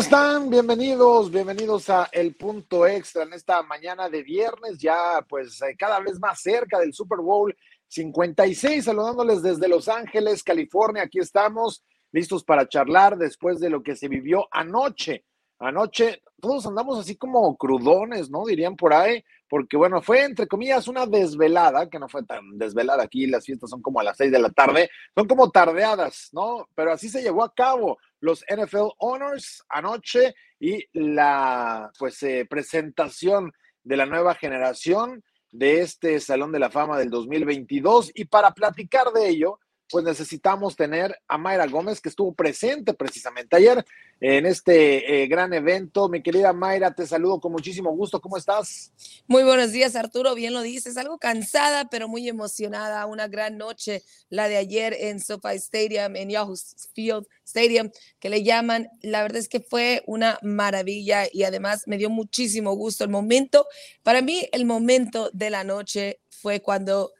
¿Cómo están? Bienvenidos, bienvenidos a El Punto Extra en esta mañana de viernes, ya pues eh, cada vez más cerca del Super Bowl 56, saludándoles desde Los Ángeles, California. Aquí estamos listos para charlar después de lo que se vivió anoche. Anoche todos andamos así como crudones, ¿no? Dirían por ahí, porque bueno, fue entre comillas una desvelada, que no fue tan desvelada aquí, las fiestas son como a las seis de la tarde, son como tardeadas, ¿no? Pero así se llevó a cabo los NFL Honors anoche y la pues eh, presentación de la nueva generación de este Salón de la Fama del 2022 y para platicar de ello pues necesitamos tener a Mayra Gómez, que estuvo presente precisamente ayer en este eh, gran evento. Mi querida Mayra, te saludo con muchísimo gusto. ¿Cómo estás? Muy buenos días, Arturo. Bien lo dices. Algo cansada, pero muy emocionada. Una gran noche, la de ayer en SoFi Stadium, en Yahoo Field Stadium, que le llaman. La verdad es que fue una maravilla y además me dio muchísimo gusto el momento. Para mí, el momento de la noche fue cuando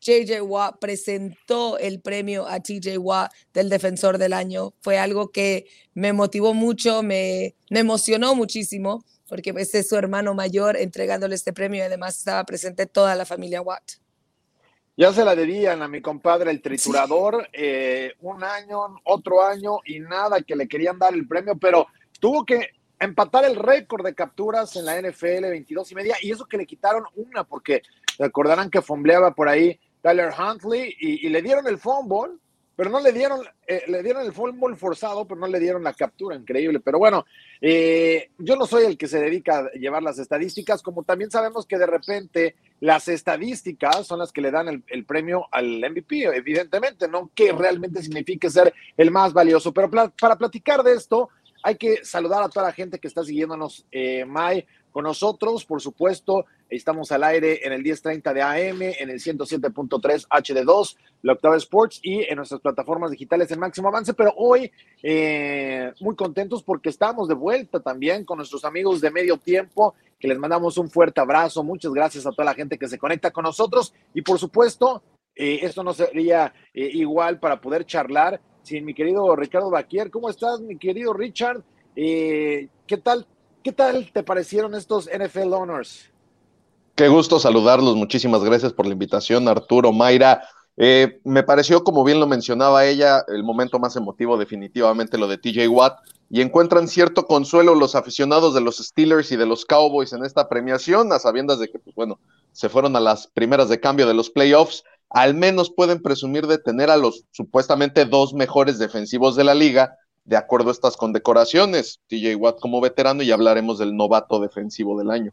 JJ Watt presentó el premio a TJ Watt del Defensor del Año. Fue algo que me motivó mucho, me, emocionó muchísimo, porque ese es su hermano mayor entregándole este premio y además estaba presente toda la familia Watt. Ya se la debían a mi compadre el triturador, eh, un año, otro año y nada que le querían dar el premio, pero tuvo que empatar el récord de capturas en la NFL 22 y media y eso que le quitaron una porque recordarán que fombleaba por ahí Tyler Huntley y, le dieron el fumble, pero no le dieron, eh, le dieron el fumble forzado, pero no le dieron la captura, increíble. Pero bueno, eh, yo no soy el que se dedica a llevar las estadísticas, como también sabemos que de repente las estadísticas son las que le dan el, premio al MVP, evidentemente, no que realmente signifique ser el más valioso. Pero para platicar de esto, hay que saludar a toda la gente que está siguiéndonos, eh, Mai, con nosotros, por supuesto. Estamos al aire en el 1030 de AM, en el 107.3 HD2, la Octava Sports y en nuestras plataformas digitales en Máximo Avance. Pero hoy eh, muy contentos porque estamos de vuelta también con nuestros amigos de medio tiempo, que les mandamos un fuerte abrazo. Muchas gracias a toda la gente que se conecta con nosotros y por supuesto, eh, esto no sería eh, igual para poder charlar sin mi querido Ricardo Baquier. ¿Cómo estás, mi querido Richard? ¿Qué tal? ¿Qué tal te parecieron estos NFL Honors? Qué gusto saludarlos. Muchísimas gracias por la invitación, Arturo, Mayra. Eh, me pareció, como bien lo mencionaba ella, el momento más emotivo definitivamente lo de TJ Watt y encuentran cierto consuelo los aficionados de los Steelers y de los Cowboys en esta premiación, a sabiendas de que, pues bueno, se fueron a las primeras de cambio de los playoffs, al menos pueden presumir de tener a los supuestamente dos mejores defensivos de la liga, de acuerdo a estas condecoraciones, TJ Watt como veterano y hablaremos del novato defensivo del año.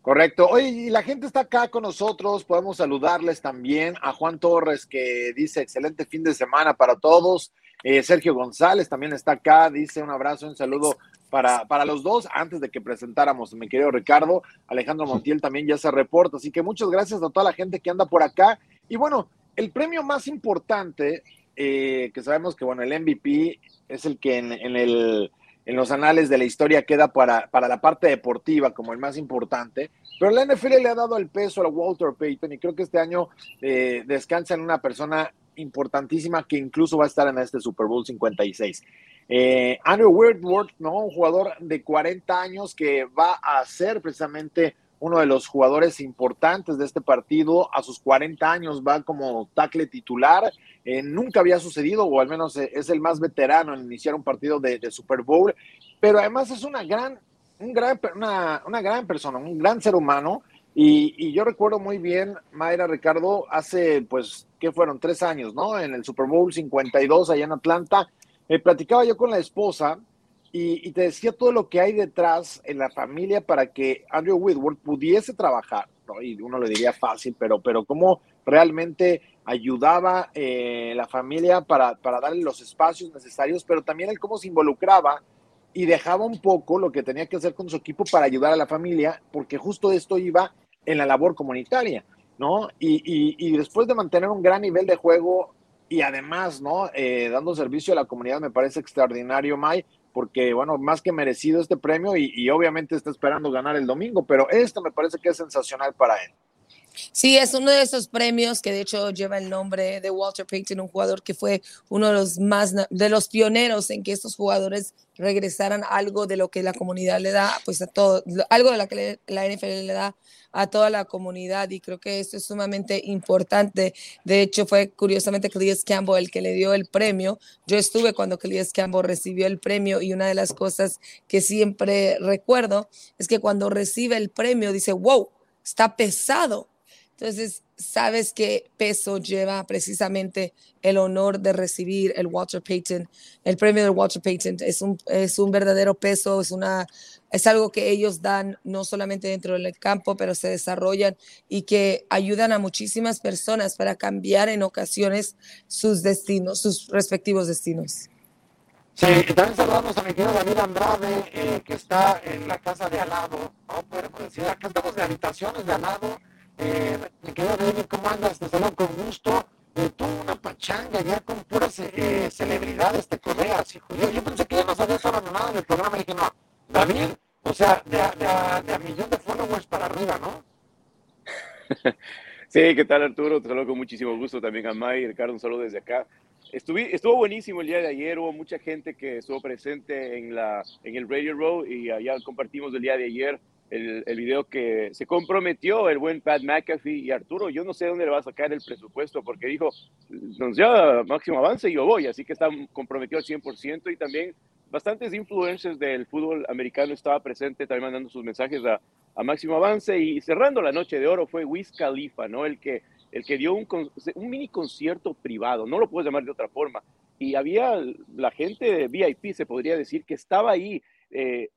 Correcto. Oye, y la gente está acá con nosotros. Podemos saludarles también a Juan Torres, que dice excelente fin de semana para todos. Eh, Sergio González también está acá, dice un abrazo, un saludo para, para los dos. Antes de que presentáramos, mi querido Ricardo, Alejandro Montiel también ya se reporta. Así que muchas gracias a toda la gente que anda por acá. Y bueno, el premio más importante, eh, que sabemos que, bueno, el MVP es el que en el en los anales de la historia queda para, para la parte deportiva como el más importante, pero la NFL le ha dado el peso a Walter Payton y creo que este año eh, descansa en una persona importantísima que incluso va a estar en este Super Bowl 56. Eh, Andrew Whitworth, ¿no? Un jugador de 40 años que va a ser precisamente uno de los jugadores importantes de este partido. A sus 40 años va como tackle titular. Eh, nunca había sucedido, o al menos eh, es el más veterano en iniciar un partido de, Super Bowl. Pero además es una gran, un gran, una, una gran persona, un gran ser humano. Y, yo recuerdo muy bien, Mayra Ricardo, hace, pues, ¿qué fueron? Tres años, ¿no? En el Super Bowl 52 allá en Atlanta. Me platicaba yo con la esposa y, te decía todo lo que hay detrás en la familia para que Andrew Whitworth pudiese trabajar, ¿no? y uno le diría fácil, pero, pero cómo realmente ayudaba eh, la familia para, para darle los espacios necesarios, pero también el cómo se involucraba y dejaba un poco lo que tenía que hacer con su equipo para ayudar a la familia, porque justo esto iba en la labor comunitaria, ¿no? Y, y, después de mantener un gran nivel de juego y además, ¿no? Eh, dando servicio a la comunidad, me parece extraordinario, May, porque, bueno, más que merecido este premio y, obviamente está esperando ganar el domingo, pero esto me parece que es sensacional para él. Sí, es uno de esos premios que de hecho lleva el nombre de Walter Payton, un jugador que fue uno de los más de los pioneros en que estos jugadores regresaran algo de lo que la comunidad le da, pues a todo, algo de lo que la NFL le da a toda la comunidad y creo que eso es sumamente importante. De hecho, fue curiosamente Cleus Campbell el que le dio el premio. Yo estuve cuando Cleus Campbell recibió el premio y una de las cosas que siempre recuerdo es que cuando recibe el premio dice, wow, está pesado entonces, sabes qué peso lleva precisamente el honor de recibir el Walter Payton, el premio del Walter Payton. Es un, es un verdadero peso, es, una, es algo que ellos dan no solamente dentro del campo, pero se desarrollan y que ayudan a muchísimas personas para cambiar en ocasiones sus destinos, sus respectivos destinos. Sí, también saludamos a mi querido David Andrade, eh, que está en la casa de al lado. No podemos decir, acá estamos de habitaciones de al lado eh, me quedo David, ¿cómo andas? Te saludo con gusto. Eh, tuve una pachanga ya con puras eh, celebridades, te codeas, hijo. Yo, pensé que ya nos habías abandonado en el programa y dije, no, David, o sea, de, de, de a millón de followers para arriba, ¿no? sí, ¿qué tal Arturo? Te saludo con muchísimo gusto también a May Ricardo, un saludo desde acá. Estuve, estuvo buenísimo el día de ayer, hubo mucha gente que estuvo presente en, la, en el Radio Row y allá compartimos el día de ayer el, video que se comprometió el buen Pat McAfee y Arturo, yo no sé dónde le va a sacar el presupuesto, porque dijo, nos lleva máximo avance y yo voy, así que está comprometido al 100% y también bastantes influencers del fútbol americano estaba presente, también mandando sus mensajes a, a máximo avance. Y cerrando la noche de oro fue Wiz Khalifa, ¿no? El que, el que dio un, mini concierto privado, no lo puedes llamar de otra forma, y había la gente de VIP, se podría decir, que estaba ahí eh,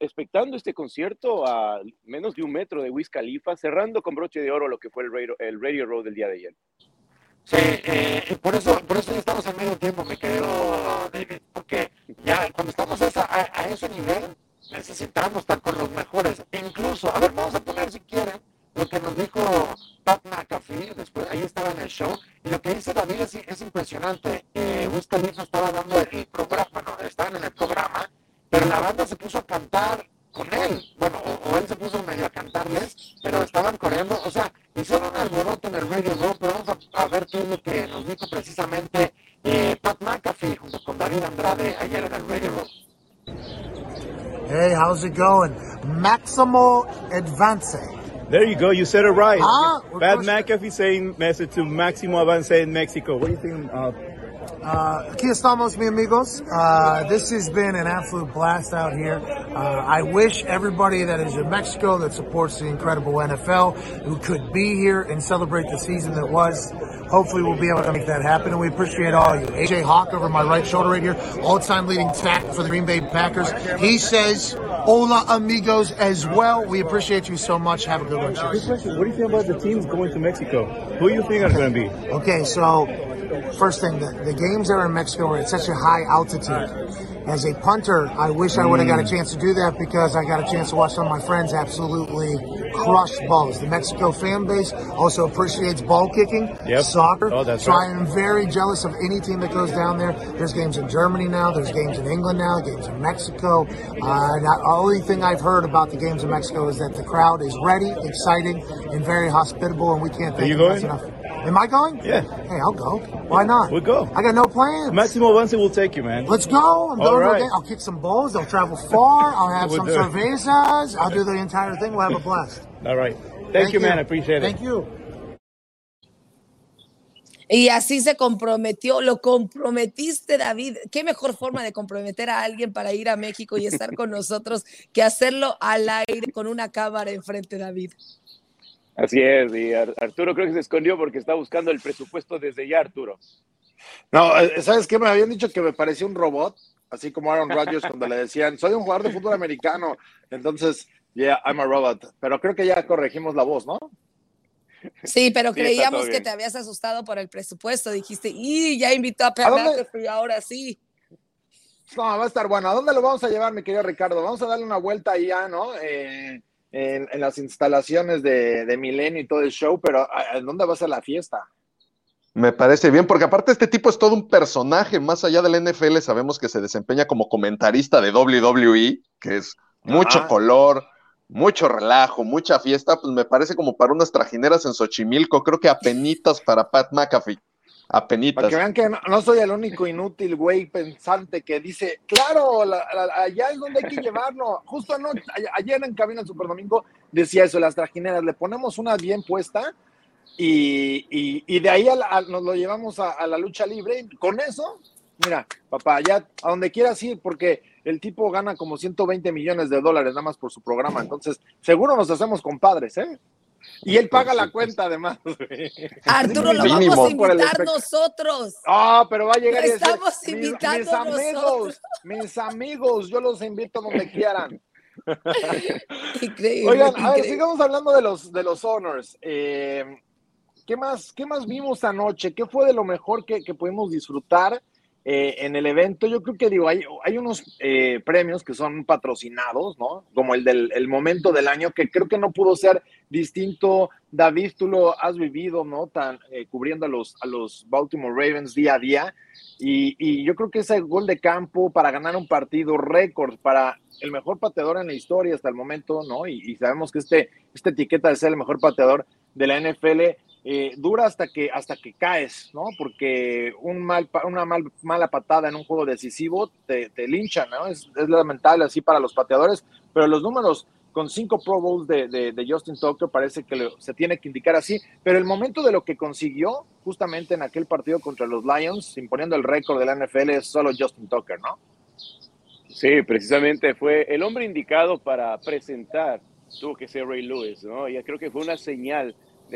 expectando este concierto a menos de un metro de Wiz Khalifa, cerrando con broche de oro lo que fue el Radio, el radio Road del día de ayer. Sí, eh, por, eso, por eso ya estamos en medio tiempo, me quedo David, porque ya cuando estamos a, a, ese nivel necesitamos estar con los mejores. Incluso, a ver, vamos a poner si quieren lo que nos dijo Pat McAfee, después ahí estaba en el show, y lo que dice David es, es impresionante. Eh, Wiz Khalifa estaba dando el programa, bueno, estaban en el programa, pero la banda se puso a cantar con él, bueno, o, él se puso medio a cantarles, pero estaban corriendo, o sea, hicieron un alboroto en el Radio Row, pero vamos a, a, ver qué es lo que nos dijo precisamente eh, Pat McAfee junto con David Andrade ayer en el Radio Row. Hey, how's it going? Maximo Advance. There you go. You said it right. Ah, Pat McAfee saying message to Maximo Avance in Mexico. What do you think? Uh, Uh, aquí estamos, mi amigos. Uh, this has been an absolute blast out here. Uh, I wish everybody that is in Mexico that supports the incredible NFL who could be here and celebrate the season that was. Hopefully, we'll be able to make that happen, and we appreciate all of you. AJ Hawk over my right shoulder right here, all-time leading tackle for the Green Bay Packers. He says, "Hola, amigos," as well. We appreciate you so much. Have a good one. Question. What do you think about the teams going to Mexico? Who do you think are going to be? Okay, so first thing, the, the games are in Mexico are at such a high altitude. As a punter, I wish I would have got a chance to do that because I got a chance to watch some of my friends absolutely crush balls. The Mexico fan base also appreciates ball kicking, Yep. soccer. Oh, that's so right. I am very jealous of any team that goes down there. There's games in Germany now. There's games in England now. Games in Mexico. Uh, and the only thing I've heard about the games in Mexico is that the crowd is ready, exciting, and very hospitable, and we can't thank you them going? enough. Am I going? Yeah. Hey, I'll go. Why not? We'll go. I got no plans. Maximo Avance will take you, man. Let's go. I'm All going right. I'll kick some balls. I'll travel far. I'll have We'll some cervezas. I'll do the entire thing. We'll have a blast. All right. Thank, you, man. I appreciate it. Thank you. Y así se comprometió, lo comprometiste, David. Qué mejor forma de comprometer a alguien para ir a México y estar con nosotros que hacerlo al aire con una cámara enfrente, David. Así es, y Ar- Arturo creo que se escondió porque está buscando el presupuesto desde ya, Arturo. No, eh, ¿sabes qué? Me habían dicho que me parecía un robot, así como Aaron Rodgers cuando le decían, soy un jugador de fútbol americano. Entonces, yeah, I'm a robot. Pero creo que ya corregimos la voz, ¿no? Sí, pero Sí, creíamos que te habías asustado por el presupuesto. Dijiste, y ya invitó a. Pat y ahora sí. No, va a estar bueno. ¿A dónde lo vamos a llevar, mi querido Ricardo? Vamos a darle una vuelta allá, ¿no? Eh, en, en las instalaciones de, de Milenio y todo el show, pero ¿a- ¿dónde va a la fiesta? Me parece bien, porque aparte este tipo es todo un personaje, más allá del NFL sabemos que se desempeña como comentarista de WWE, que es mucho color, mucho relajo, mucha fiesta, pues me parece como para unas trajineras en Xochimilco, creo que apenitas para Pat McAfee. Apenitas. Para que vean que no, soy el único inútil güey pensante que dice, claro, allá es donde hay que llevarlo. Justo ayer en Cabina Super Domingo decía eso, las trajineras, le ponemos una bien puesta y, de ahí nos lo llevamos a, la lucha libre. con eso, mira, papá, ya a donde quieras ir, porque el tipo gana como 120 millones de dólares nada más por su programa. Entonces, seguro nos hacemos compadres, ¿eh? Y él paga la cuenta además. Arturo, lo vamos a invitar nosotros. Ah, pero va a llegar. Lo estamos invitando mis, amigos, mis amigos, yo los invito donde quieran. Increíble. Oigan, a ver, sigamos hablando de los, de los honors. Eh, ¿qué, más, ¿Qué más vimos anoche? ¿Qué fue de lo mejor que, que pudimos disfrutar? Eh, en el evento, yo creo que digo, hay, unos eh, premios que son patrocinados, ¿no? Como el del el momento del año, que creo que no pudo ser distinto. David, tú lo has vivido, ¿no? Tan, eh, cubriendo a los, a los Baltimore Ravens día a día. Y, y, yo creo que ese gol de campo para ganar un partido récord, para el mejor pateador en la historia hasta el momento, ¿no? Y, y sabemos que este, esta etiqueta de ser el mejor pateador de la NFL eh, dura hasta que, hasta que caes, ¿no? Porque un mal, una mal, mala patada en un juego decisivo te, te linchan, ¿no? Es, lamentable así para los pateadores, pero los números con cinco Pro Bowls de, de, Justin Tucker parece que se tiene que indicar así, pero el momento de lo que consiguió justamente en aquel partido contra los Lions, imponiendo el récord de la NFL, es solo Justin Tucker, ¿no? Sí, precisamente fue el hombre indicado para presentar, tuvo que ser Ray Lewis, ¿no? Y creo que fue una señal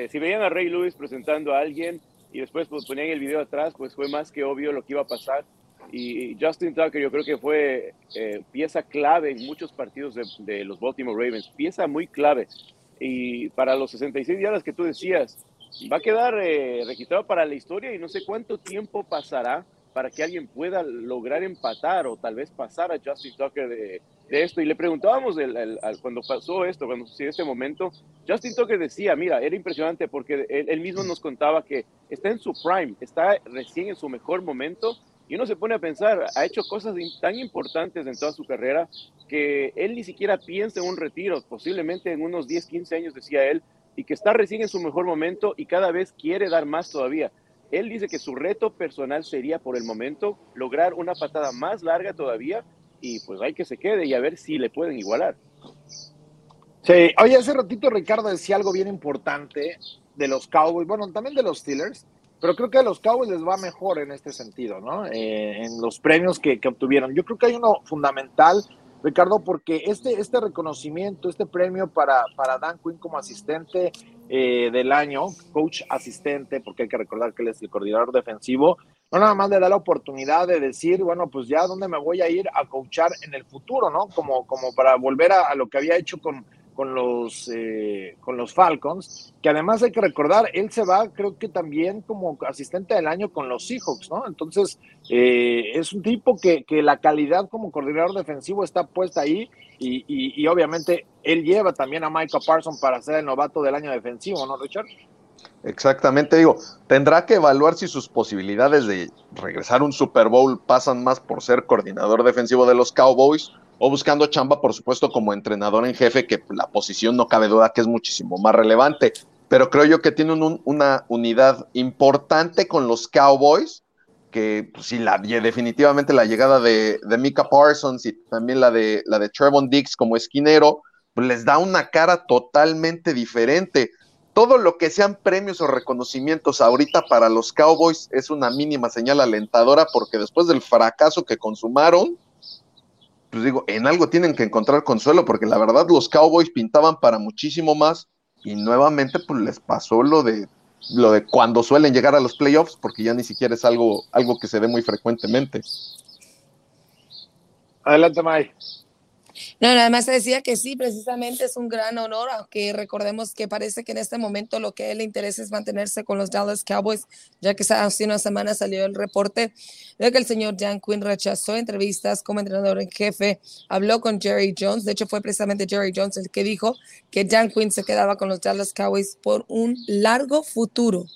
si veían a Ray Lewis presentando a alguien y después pues, ponían el video atrás, pues fue más que obvio lo que iba a pasar. Y Justin Tucker yo creo que fue eh, pieza clave en muchos partidos de, los Baltimore Ravens, pieza muy clave. Y para los 66 días que tú decías, va a quedar eh, registrado para la historia y no sé cuánto tiempo pasará para que alguien pueda lograr empatar o tal vez pasar a Justin Tucker de, esto. Y le preguntábamos cuando pasó esto, cuando sucedió este momento, Justin Tucker decía, mira, era impresionante porque él, mismo nos contaba que está en su prime, está recién en su mejor momento. Y uno se pone a pensar, ha hecho cosas tan importantes en toda su carrera que él ni siquiera piensa en un retiro, posiblemente en unos 10, 15 años, decía él, y que está recién en su mejor momento y cada vez quiere dar más todavía. Él dice que su reto personal sería por el momento lograr una patada más larga todavía y pues hay que se quede y a ver si le pueden igualar. Sí, oye, hace ratito Ricardo decía algo bien importante de los Cowboys, bueno, también de los Steelers, pero creo que a los Cowboys les va mejor en este sentido, ¿no? Eh, en los premios que, que, obtuvieron. Yo creo que hay uno fundamental, Ricardo, porque este, este reconocimiento, este premio para, para Dan Quinn como asistente eh, del año, coach asistente, porque hay que recordar que él es el coordinador defensivo, no nada más le da la oportunidad de decir, bueno, pues ya dónde me voy a ir a coachar en el futuro, ¿no? Como, como para volver a, lo que había hecho con, con, los, eh, con los Falcons, que además hay que recordar, él se va, creo que también como asistente del año con los Seahawks, ¿no? Entonces, eh, es un tipo que, que, la calidad como coordinador defensivo está puesta ahí y, y, y obviamente él lleva también a Michael Parsons para ser el novato del año defensivo, ¿no, Richard? Exactamente, digo, tendrá que evaluar si sus posibilidades de regresar a un Super Bowl pasan más por ser coordinador defensivo de los Cowboys o buscando chamba, por supuesto, como entrenador en jefe, que la posición no cabe duda que es muchísimo más relevante. Pero creo yo que tienen una unidad importante con los Cowboys, que pues, la, definitivamente la llegada de, de Mika Parsons y también la de, la de Trevon Dix como esquinero, pues, les da una cara totalmente diferente todo lo que sean premios o reconocimientos ahorita para los Cowboys es una mínima señal alentadora porque después del fracaso que consumaron, pues digo, en algo tienen que encontrar consuelo porque la verdad los Cowboys pintaban para muchísimo más y nuevamente pues les pasó lo de lo de cuando suelen llegar a los playoffs porque ya ni siquiera es algo algo que se ve muy frecuentemente. Adelante, Mike. No, nada más decía que sí, precisamente es un gran honor, aunque recordemos que parece que en este momento lo que a él le interesa es mantenerse con los Dallas Cowboys, ya que hace una semana salió el reporte de que el señor Dan Quinn rechazó entrevistas como entrenador en jefe, habló con Jerry Jones, de hecho fue precisamente Jerry Jones el que dijo que Dan Quinn se quedaba con los Dallas Cowboys por un largo futuro.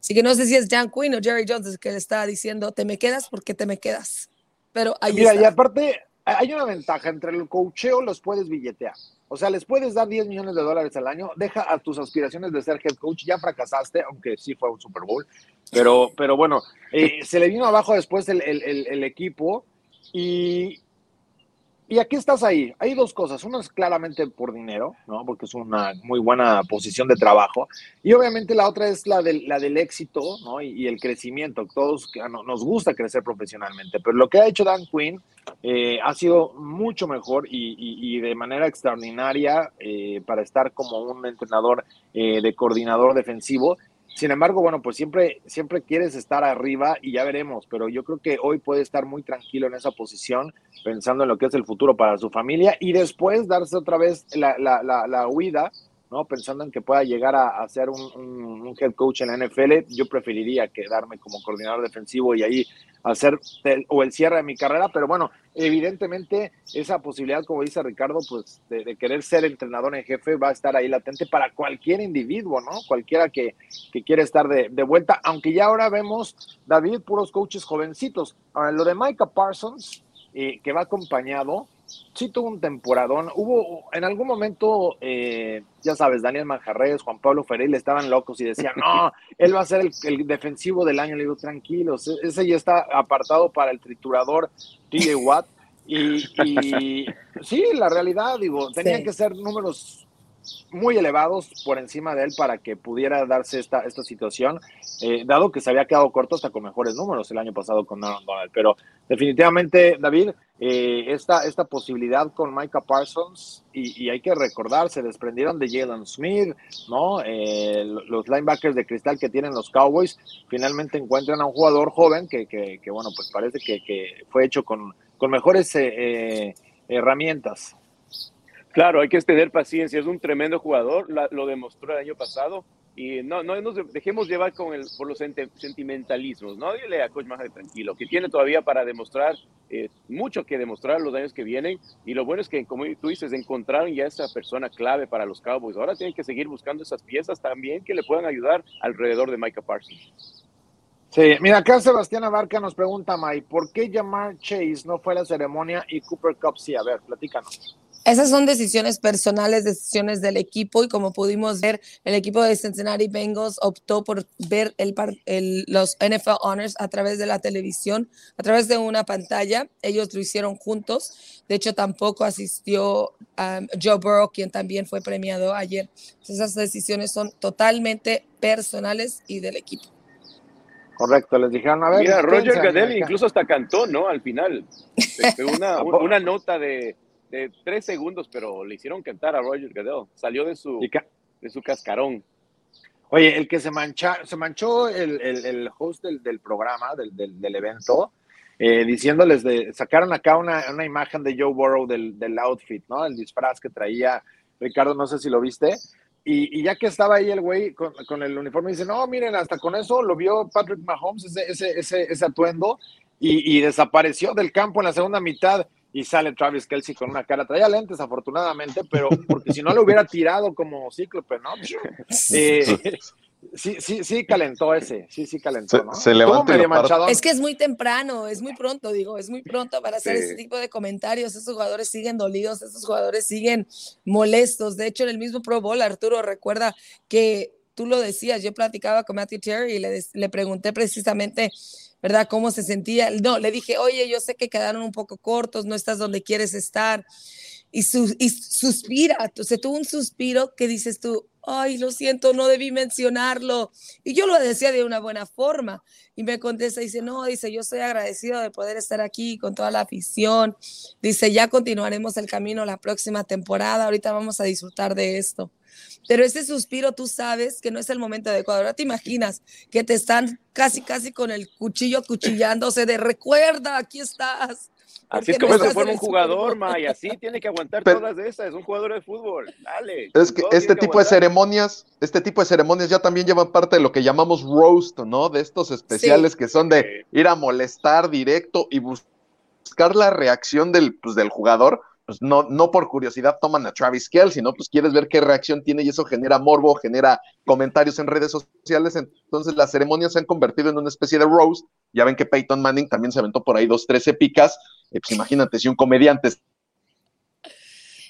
Así que no sé si es Dan Quinn o Jerry Jones el que le estaba diciendo, te me quedas porque te me quedas. Pero ahí Mira, y aparte, hay una ventaja entre el cocheo, los puedes billetear. O sea, les puedes dar 10 millones de dólares al año, deja a tus aspiraciones de ser head coach, ya fracasaste, aunque sí fue un Super Bowl, pero, pero bueno, eh, se le vino abajo después el, equipo y, y aquí estás ahí. Hay dos cosas. Una es claramente por dinero, ¿no? Porque es una muy buena posición de trabajo. Y obviamente la otra es la del, la del éxito, ¿no? Y, el crecimiento. Todos nos gusta crecer profesionalmente. Pero lo que ha hecho Dan Quinn eh, ha sido mucho mejor y, de manera extraordinaria eh, para estar como un entrenador eh, de coordinador defensivo sin embargo, bueno, pues siempre, siempre quieres estar arriba y ya veremos, pero yo creo que hoy puede estar muy tranquilo en esa posición, pensando en lo que es el futuro para su familia y después darse otra vez la, la, la, huida, ¿no? Pensando en que pueda llegar a, ser un, head coach en la NFL, yo preferiría quedarme como coordinador defensivo y ahí hacer o el cierre de mi carrera, pero bueno, evidentemente esa posibilidad, como dice Ricardo, pues de, querer ser entrenador en jefe va a estar ahí latente para cualquier individuo, ¿no? Cualquiera que, que quiera estar de, de, vuelta, aunque ya ahora vemos, David, puros coaches jovencitos. Ahora, lo de Micah Parsons, eh, que va acompañado, sí tuvo un temporadón. Hubo en algún momento, eh, ya sabes, Daniel Manjarres, Juan Pablo Ferreira estaban locos y decían, no, él va a ser el, defensivo del año. Le digo, tranquilos, e-, ese ya está apartado para el triturador TJ Watt. Y, y sí, la realidad, digo, tenían que ser números muy elevados por encima de él para que pudiera darse esta, esta situación, eh, dado que se había quedado corto hasta con mejores números el año pasado con Aaron Donald. Pero definitivamente, David, eh, esta, esta posibilidad con Micah Parsons, y, hay que recordar, se desprendieron de Jalen Smith, ¿no? Eh, los linebackers de cristal que tienen los Cowboys, finalmente encuentran a un jugador joven que, que, bueno, pues parece que, que, fue hecho con, con mejores herramientas. Claro, hay que tener paciencia. Es un tremendo jugador, lo demostró el año pasado. Y no, no nos dejemos llevar con el, por los sentimentalismos. No dile a Coach Maja tranquilo, que tiene todavía para demostrar, eh, mucho que demostrar los años que vienen. Y lo bueno es que, como tú dices, encontraron ya esa persona clave para los Cowboys. Ahora tienen que seguir buscando esas piezas también que le puedan ayudar alrededor de Micah Parsons. Sí, mira, acá Sebastián Abarca nos pregunta, Mike, ¿por qué llamar Chase no fue a la ceremonia y Cooper Cup sí? A ver, platícanos. Esas son decisiones personales, decisiones del equipo y como pudimos ver, el equipo de Cincinnati Bengals optó por ver el, los NFL Honors a través de la televisión, a través de una pantalla. Ellos lo hicieron juntos. De hecho, tampoco asistió um, Joe Burrow, quien también fue premiado ayer. Esas decisiones son totalmente personales y del equipo. Correcto, les dijeron, a ver. Mira, Roger Goodell incluso hasta cantó, ¿no? Al final. Una, una nota de de tres segundos, pero le hicieron cantar a Roger Goodell. Salió de su, de su cascarón. Oye, el que se, mancha, se manchó el, el, host del, del programa, del, del, evento, eh, diciéndoles de, sacaron acá una, una imagen de Joe Burrow del, del, outfit, ¿no? El disfraz que traía Ricardo, no sé si lo viste. Y, y ya que estaba ahí el güey con, con, el uniforme, dice, no, miren, hasta con eso lo vio Patrick Mahomes, ese, ese, ese, ese atuendo, y, y desapareció del campo en la segunda mitad y sale Travis Kelsey con una cara, traía lentes afortunadamente, pero porque si no lo hubiera tirado como cíclope, ¿no? Eh, sí, sí, sí calentó ese, sí, sí calentó, ¿no? Se, levantó Es que es muy temprano, es muy pronto, digo, es muy pronto para hacer ese tipo de comentarios. Esos jugadores siguen dolidos, esos jugadores siguen molestos. De hecho, en el mismo Pro Bowl, Arturo recuerda que tú lo decías, yo platicaba con Matthew Terry y le, le pregunté precisamente ¿verdad? ¿Cómo se sentía? No, le dije, oye, yo sé que quedaron un poco cortos, no estás donde quieres estar. Y, su, y suspira, se tuvo un suspiro que dices tú, ay, lo siento, no debí mencionarlo. Y yo lo decía de una buena forma. Y me contesta, dice, no, dice, yo estoy agradecido de poder estar aquí con toda la afición. Dice, ya continuaremos el camino la próxima temporada, ahorita vamos a disfrutar de esto. Pero ese suspiro tú sabes que no es el momento adecuado. Ahora te imaginas que te están casi, casi con el cuchillo cuchillándose de recuerda, aquí estás. Así es como se forma un jugador, May, así tiene que aguantar todas esas, es un jugador de fútbol, dale. Es que este tipo de ceremonias, este tipo de ceremonias ya también llevan parte de lo que llamamos roast, ¿no? De estos especiales que son de ir a molestar directo y buscar la reacción del, pues, del jugador pues no, no por curiosidad toman a Travis Kelce, sino pues quieres ver qué reacción tiene y eso genera morbo, genera comentarios en redes sociales. Entonces las ceremonias se han convertido en una especie de roast Ya ven que Peyton Manning también se aventó por ahí dos, tres épicas. Eh, pues imagínate, si un comediante.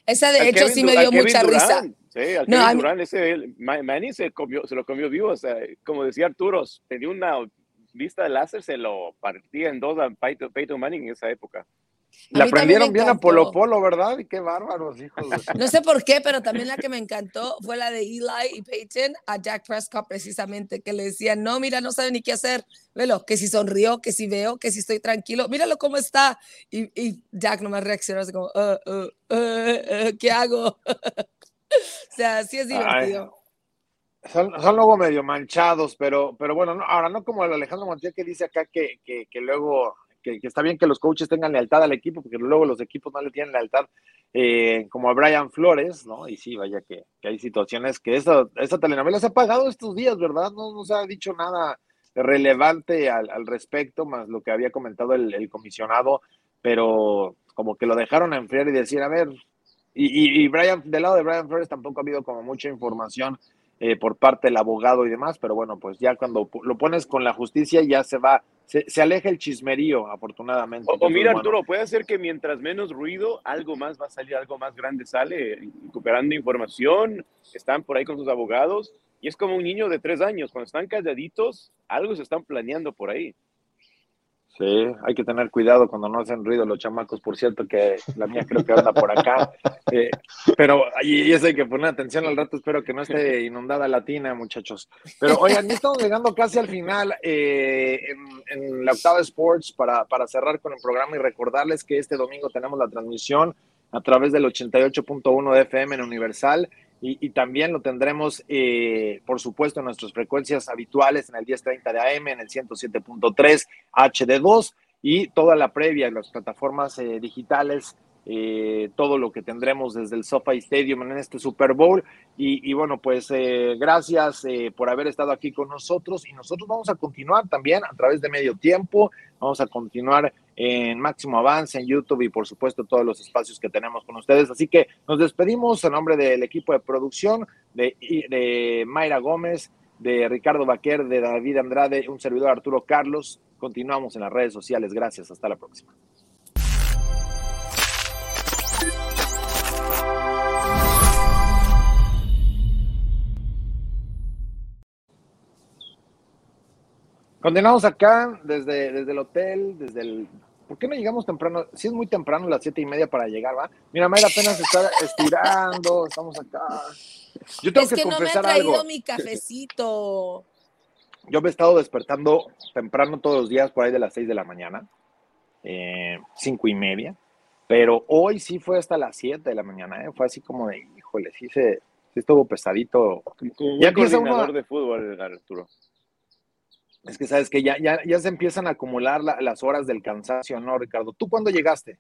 Esa de hecho sí me dio mucha risa. Sí, al no, Kevin Durant, ese, Manning se, comió, se lo comió vivo. O sea, como decía Arturo, tenía una vista de láser, se lo partía en dos a Peyton Manning en esa época. La aprendieron bien a Polo Polo, ¿verdad? Y qué bárbaros, hijos. No sé por qué, pero también la que me encantó fue la de Eli y Peyton a Jack Prescott, precisamente, que le decían, no, mira, no sabe ni qué hacer. Velo, que si sonrió, que si veo, que si estoy tranquilo, míralo cómo está. Y, y Jack nomás reaccionó así como, uh, uh, uh, ¿qué hago? o sea, sí es divertido. Son, son, luego medio manchados, pero, pero bueno, ahora no como el Alejandro Montiel que dice acá que, que, que luego que, está bien que los coaches tengan lealtad al equipo, porque luego los equipos no le tienen lealtad, eh, como a Brian Flores, ¿no? Y sí, vaya que, hay situaciones que esta, esta telenovela se ha pagado estos días, ¿verdad? No, no se ha dicho nada relevante al, respecto, más lo que había comentado el, comisionado, pero como que lo dejaron enfriar y decir, a ver, y, y, Brian, del lado de Brian Flores tampoco ha habido como mucha información eh, por parte del abogado y demás, pero bueno, pues ya cuando lo pones con la justicia ya se va se, aleja el chismerío, afortunadamente. O, mira, Arturo, puede ser que mientras menos ruido, algo más va a salir, algo más grande sale, recuperando información, están por ahí con sus abogados, y es como un niño de tres años, cuando están calladitos, algo se están planeando por ahí. Sí, hay que tener cuidado cuando no hacen ruido los chamacos, por cierto, que la mía creo que anda por acá. Eh, pero y eso hay que poner atención al rato, espero que no esté inundada latina, muchachos. Pero oigan, ya estamos llegando casi al final eh, en, la octava Sports para, para cerrar con el programa y recordarles que este domingo tenemos la transmisión a través del 88.1 de FM en Universal y, también lo tendremos, eh, por supuesto, en nuestras frecuencias habituales, en el 1030 de AM, en el 107.3 HD2 y toda la previa en las plataformas eh, digitales, eh, todo lo que tendremos desde el SoFi Stadium en este Super Bowl. Y, bueno, pues gracias por haber estado aquí con nosotros y nosotros vamos a continuar también a través de medio tiempo, vamos a continuar en Máximo Avance, en YouTube y por supuesto todos los espacios que tenemos con ustedes. Así que nos despedimos en nombre del equipo de producción, de, de Mayra Gómez, de Ricardo Baquer, de David Andrade, un servidor Arturo Carlos. Continuamos en las redes sociales. Gracias. Hasta la próxima. Continuamos acá desde, desde el hotel, desde el... ¿Por qué no llegamos temprano? Si es muy temprano, las siete y media para llegar, ¿va? Mira, Mayra apenas está estirando, estamos acá. Yo tengo es que, no me ha traído mi cafecito. Yo me he estado despertando temprano todos los días, por ahí de las seis de la mañana, eh, cinco y media, pero hoy sí fue hasta las siete de la mañana, ¿eh? fue así como de, híjole, sí se, sí estuvo pesadito. Ya coordinador de fútbol, Arturo. Es que sabes que ya, ya, ya se empiezan a acumular las horas del cansancio, ¿no, Ricardo? ¿Tú cuándo llegaste?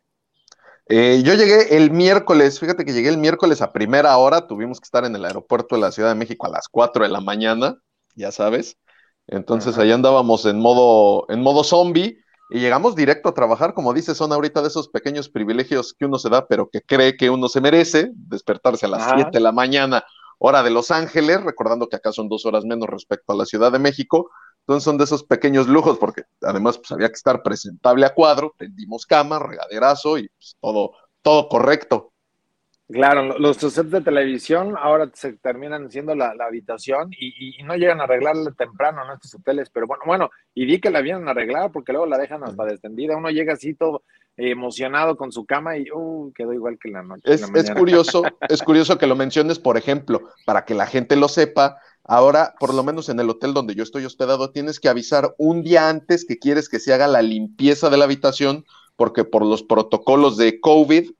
Eh, yo llegué el miércoles, fíjate que llegué el miércoles a primera hora, tuvimos que estar en el aeropuerto de la Ciudad de México a las 4 de la mañana, ya sabes. Entonces ahí andábamos en modo, en modo zombie y llegamos directo a trabajar, como dices, son ahorita de esos pequeños privilegios que uno se da, pero que cree que uno se merece, despertarse a las 7 de la mañana, hora de Los Ángeles, recordando que acá son dos horas menos respecto a la Ciudad de México, entonces son de esos pequeños lujos, porque además pues, había que estar presentable a cuadro, tendimos cama, regaderazo y pues, todo, todo correcto. Claro, los sets de televisión ahora se terminan siendo la, habitación y, no llegan a arreglarla temprano en estos hoteles, pero bueno, bueno, y di que la vienen a arreglar porque luego la dejan hasta descendida, uno llega así todo emocionado con su cama y uh, quedó igual que la noche. Es, es curioso, es curioso que lo menciones, por ejemplo, para que la gente lo sepa, Ahora, por lo menos en el hotel donde yo estoy hospedado, tienes que avisar un día antes que quieres que se haga la limpieza de la habitación, porque por los protocolos de COVID,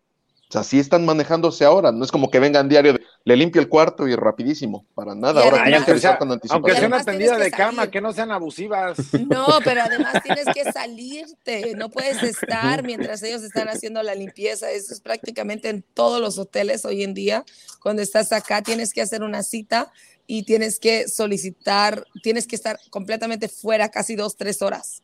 así están manejándose ahora. No es como que vengan diario, le limpio el cuarto y rapidísimo, para nada. Ahora tienes que avisar con anticipación. Aunque sean atendidas de cama, que no sean abusivas. No, pero además tienes que salirte, no puedes estar mientras ellos están haciendo la limpieza. Eso es prácticamente en todos los hoteles hoy en día. Cuando estás acá, tienes que hacer una cita y tienes que solicitar, tienes que estar completamente fuera casi dos, tres horas.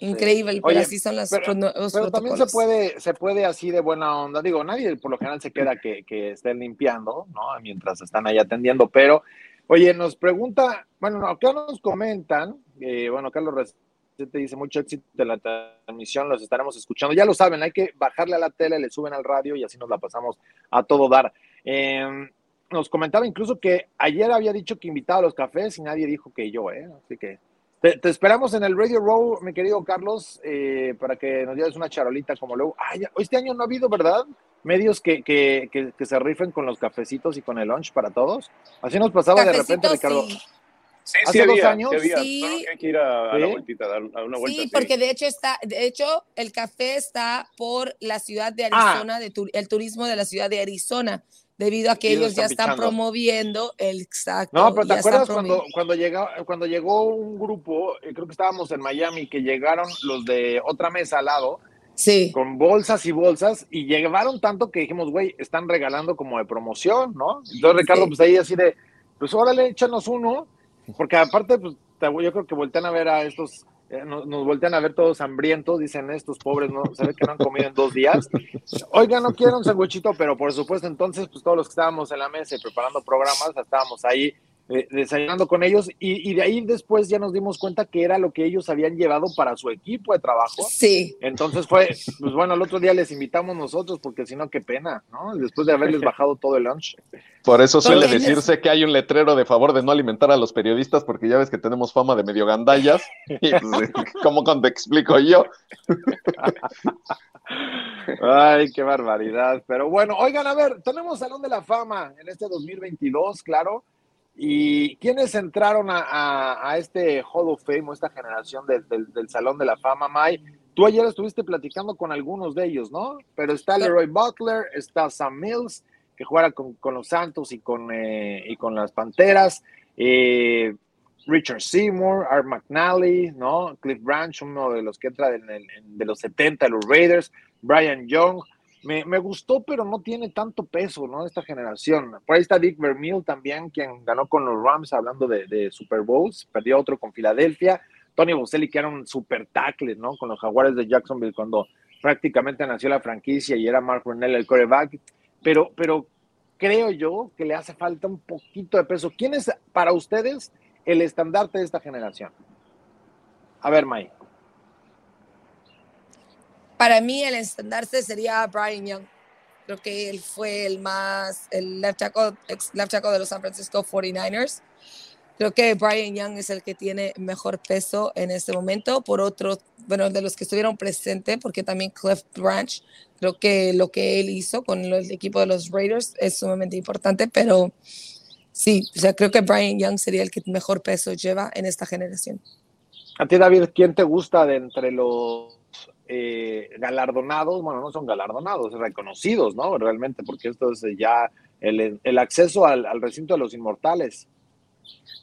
Increíble, pero así son las pero, también se puede, se puede así de buena onda. Digo, nadie por lo general se queda que, que estén limpiando, ¿no? Mientras están ahí atendiendo, pero, oye, nos pregunta, bueno, acá nos comentan, eh, bueno, Carlos te dice mucho éxito en la transmisión, los estaremos escuchando. Ya lo saben, hay que bajarle a la tele, le suben al radio y así nos la pasamos a todo dar. Em, nos comentaba incluso que ayer había dicho que invitaba a los cafés y nadie dijo que yo, ¿eh? Así que te, esperamos en el Radio Row, mi querido Carlos, eh, para que nos lleves una charolita como luego. Ah, este año no ha habido, ¿verdad? Medios que, que, que, se rifen con los cafecitos y con el lunch para todos. Así nos pasaba de repente, Ricardo. Sí, Hace dos años. Sí, hay que ir a, la vueltita, a una vuelta. Sí, porque de hecho está, de hecho, el café está por la ciudad de ah. Arizona, de el turismo de la ciudad de Arizona, debido a que ellos ya están promoviendo el exacto. No, pero ¿te acuerdas cuando, cuando, llegó, cuando llegó un grupo, eh, creo que estábamos en Miami, que llegaron los de otra mesa al lado, Sí. Con bolsas y bolsas, y llevaron tanto que dijimos, güey, están regalando como de promoción, ¿no? Entonces Ricardo, pues ahí así de, pues órale, échanos uno, porque aparte, pues yo creo que voltean a ver a estos, eh, nos, voltean a ver todos hambrientos, dicen estos pobres, no, se ve que no han comido en dos días. Oiga, no quiero un sandwichito, pero por supuesto, entonces, pues todos los que estábamos en la mesa y preparando programas, estábamos ahí desayunando con ellos y, de ahí después ya nos dimos cuenta que era lo que ellos habían llevado para su equipo de trabajo. Sí. Entonces fue, pues bueno, el otro día les invitamos nosotros porque si no, qué pena, ¿no? Después de haberles bajado todo el lunch. Por eso suele decirse que hay un letrero de favor de no alimentar a los periodistas porque ya ves que tenemos fama de medio gandallas. y pues, ¿cómo te explico yo? Ay, qué barbaridad. Pero bueno, oigan, a ver, tenemos Salón de la Fama en este 2022, claro. ¿Y quiénes entraron a, este Hall of Fame o esta generación del Salón de la Fama, May? Tú ayer estuviste platicando con algunos de ellos, ¿no? Pero está Leroy Butler, está Sam Mills, que juega con, los Santos y con, eh, y con las Panteras, eh, Richard Seymour, Art McNally, ¿no? Cliff Branch, uno de los que entra de los 70, los Raiders, Brian Young, me, gustó, pero no tiene tanto peso, ¿no? Esta generación. Por ahí está Dick Vermeil también, quien ganó con los Rams, hablando de, Super Bowls, perdió otro con Filadelfia. Tony Boselli, que era un super tackle, ¿no? Con los Jaguares de Jacksonville cuando prácticamente nació la franquicia y era Mark Brunel el coreback. Pero, pero creo yo que le hace falta un poquito de peso. ¿Quién es para ustedes el estandarte de esta generación? A ver, Mike. Para mí el estandarte sería Brian Young. Creo que él fue el más, el left tackle, ex left tackle de los San Francisco 49ers. Creo que Brian Young es el que tiene mejor peso en este momento. Por otro, bueno, de los que estuvieron presentes, porque también Cliff Branch, creo que lo que él hizo con el equipo de los Raiders es sumamente importante, pero sí, o sea, creo que Brian Young sería el que mejor peso lleva en esta generación. A ti, David, ¿quién te gusta de entre los eh, galardonados, bueno, no son galardonados, reconocidos, ¿no? Realmente, porque esto es ya el, acceso al, recinto de los inmortales.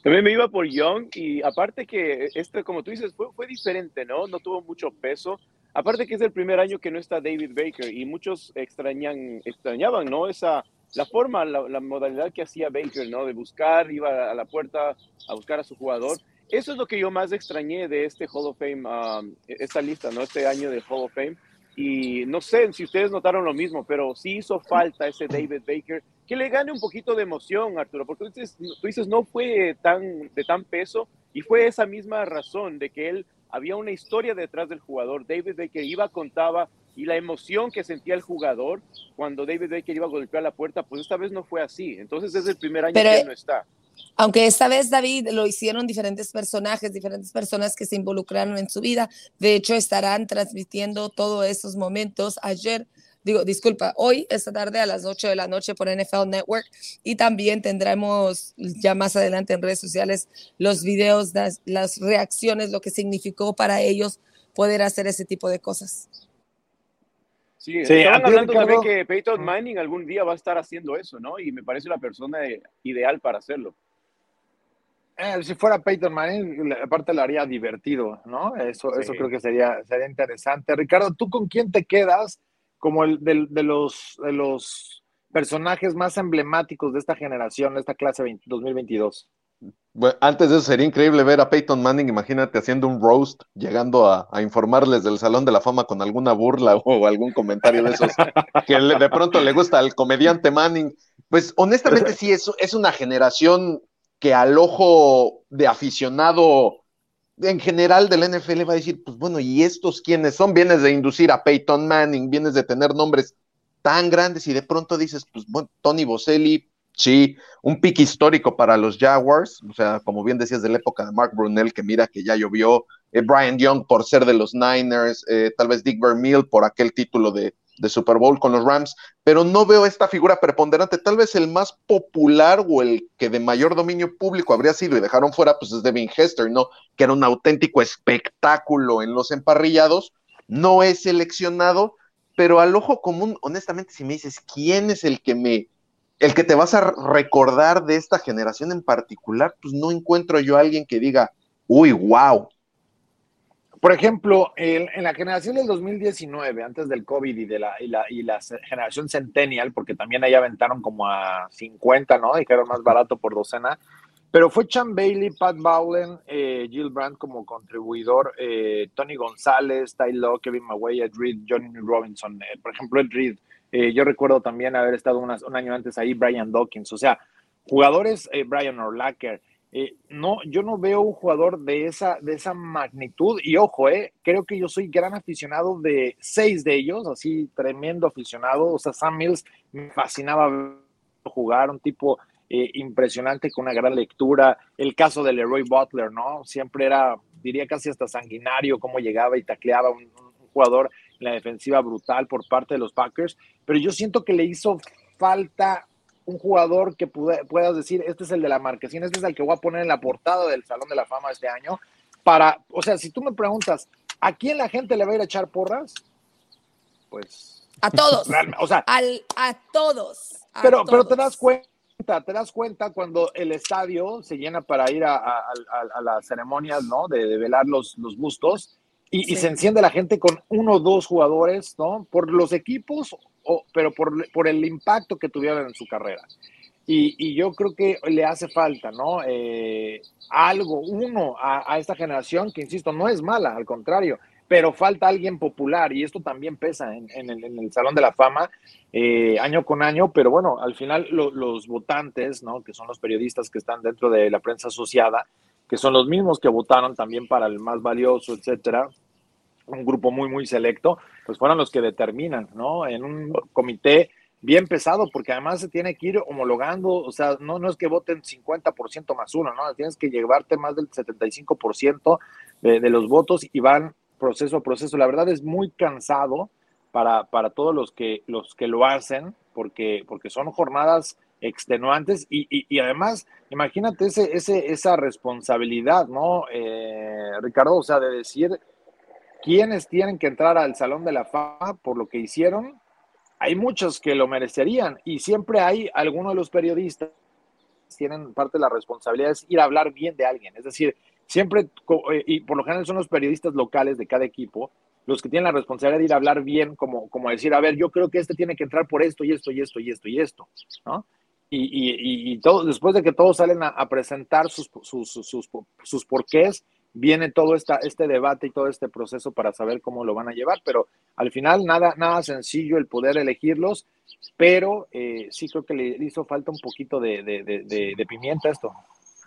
También me iba por Young y aparte que este, como tú dices, fue, fue diferente, ¿no? No tuvo mucho peso. Aparte que es el primer año que no está David Baker y muchos extrañan, extrañaban, ¿no? Esa, la forma, la, la modalidad que hacía Baker, ¿no? De buscar, iba a la puerta a buscar a su jugador eso es lo que yo más extrañé de este Hall of Fame, um, esta lista, ¿no? Este año de Hall of Fame. Y no sé si ustedes notaron lo mismo, pero sí hizo falta ese David Baker que le gane un poquito de emoción, Arturo, porque tú dices, tú dices no fue tan, de tan peso y fue esa misma razón de que él había una historia detrás del jugador. David Baker iba, contaba y la emoción que sentía el jugador cuando David Baker iba a golpear la puerta, pues esta vez no fue así. Entonces es el primer año que él no está. Aunque esta vez, David, lo hicieron diferentes personajes, diferentes personas que se involucraron en su vida. De hecho, estarán transmitiendo todos esos momentos ayer, digo, disculpa, hoy, esta tarde a las 8 de la noche por NFL Network. Y también tendremos ya más adelante en redes sociales los videos, las, las reacciones, lo que significó para ellos poder hacer ese tipo de cosas. Sí, sí hablando también que Peyton Manning algún día va a estar haciendo eso, ¿no? Y me parece la persona ideal para hacerlo. Eh, si fuera Peyton Manning, aparte lo haría divertido, ¿no? Eso, eso creo que sería, sería interesante. Ricardo, ¿tú con quién te quedas como el de, de los, de los personajes más emblemáticos de esta generación, de esta clase 2022? Bueno, antes de eso sería increíble ver a Peyton Manning, imagínate haciendo un roast, llegando a, informarles del Salón de la Fama con alguna burla o algún comentario de esos que de pronto le gusta al comediante Manning. Pues honestamente sí, es, es una generación que al ojo de aficionado en general del NFL va a decir, pues bueno, ¿y estos quiénes son? Vienes de inducir a Peyton Manning, vienes de tener nombres tan grandes y de pronto dices, pues bueno, Tony Boselli, sí, un pick histórico para los Jaguars, o sea, como bien decías de la época de Mark Brunell, que mira que ya llovió, eh, Brian Young por ser de los Niners, eh, tal vez Dick Vermeil por aquel título de, de Super Bowl con los Rams, pero no veo esta figura preponderante. Tal vez el más popular o el que de mayor dominio público habría sido y dejaron fuera, pues es Devin Hester, ¿no? Que era un auténtico espectáculo en los emparrillados. No es seleccionado, pero al ojo común, honestamente, si me dices quién es el que me, el que te vas a recordar de esta generación en particular, pues no encuentro yo a alguien que diga, uy, wow, por ejemplo, en la generación del 2019, antes del COVID y de la, y la, y la generación Centennial, porque también ahí aventaron como a 50, ¿no? Dijeron más barato por docena. Pero fue Chan Bailey, Pat Bowlen, eh, Jill Brandt como contribuidor, eh, Tony González, Ty Law, Kevin Maguey, Ed Reed, Johnny Robinson. Eh, por ejemplo, Ed Reed, yo recuerdo también haber estado un año antes ahí, Brian Dawkins. O sea, jugadores, Brian Orlacker, eh, no, yo no veo un jugador de esa, de esa magnitud. Y ojo, eh, creo que yo soy gran aficionado de seis de ellos, así tremendo aficionado. O sea, Sam Mills me fascinaba jugar, un tipo eh, impresionante con una gran lectura. El caso de Leroy Butler, ¿no? Siempre era, diría casi hasta sanguinario, cómo llegaba y tacleaba un, un jugador en la defensiva brutal por parte de los Packers. Pero yo siento que le hizo falta un jugador que puedas decir, este es el de la marquesina, este es el que voy a poner en la portada del Salón de la Fama este año, para, o sea, si tú me preguntas, ¿a quién la gente le va a ir a echar porras? Pues... A todos. o sea, a todos. pero, pero te das cuenta, te das cuenta cuando el estadio se llena para ir a, las ceremonias, ¿no? De, velar los, los bustos y, se enciende la gente con uno o dos jugadores, ¿no? Por los equipos, o, pero por, por, el impacto que tuvieron en su carrera. Y, y yo creo que le hace falta, ¿no? Eh, algo, uno, a, a, esta generación que, insisto, no es mala, al contrario, pero falta alguien popular y esto también pesa en, en, el, en el, Salón de la Fama eh, año con año, pero bueno, al final lo, los votantes, ¿no? Que son los periodistas que están dentro de la prensa asociada, que son los mismos que votaron también para el más valioso, etcétera, un grupo muy, muy selecto, pues fueron los que determinan, ¿no? En un comité bien pesado, porque además se tiene que ir homologando, o sea, no, no es que voten 50% más uno, ¿no? Tienes que llevarte más del 75% de, de los votos y van proceso a proceso. La verdad es muy cansado para, para todos los que, los que lo hacen, porque, porque son jornadas extenuantes y, y, además, imagínate ese, ese, esa responsabilidad, ¿no, eh, Ricardo? O sea, de decir quiénes tienen que entrar al Salón de la Fama por lo que hicieron. Hay muchos que lo merecerían y siempre hay algunos de los periodistas tienen parte de la responsabilidad es ir a hablar bien de alguien. Es decir, siempre, eh, y por lo general son los periodistas locales de cada equipo, los que tienen la responsabilidad de ir a hablar bien, como, como decir, a ver, yo creo que este tiene que entrar por esto y esto y esto y esto y esto, ¿no? y, y, y todo, después de que todos salen a, presentar sus, sus, sus, sus, porqués, viene todo esta, este debate y todo este proceso para saber cómo lo van a llevar, pero al final nada, nada sencillo el poder elegirlos, pero eh, sí creo que le hizo falta un poquito de, de, de, de pimienta esto.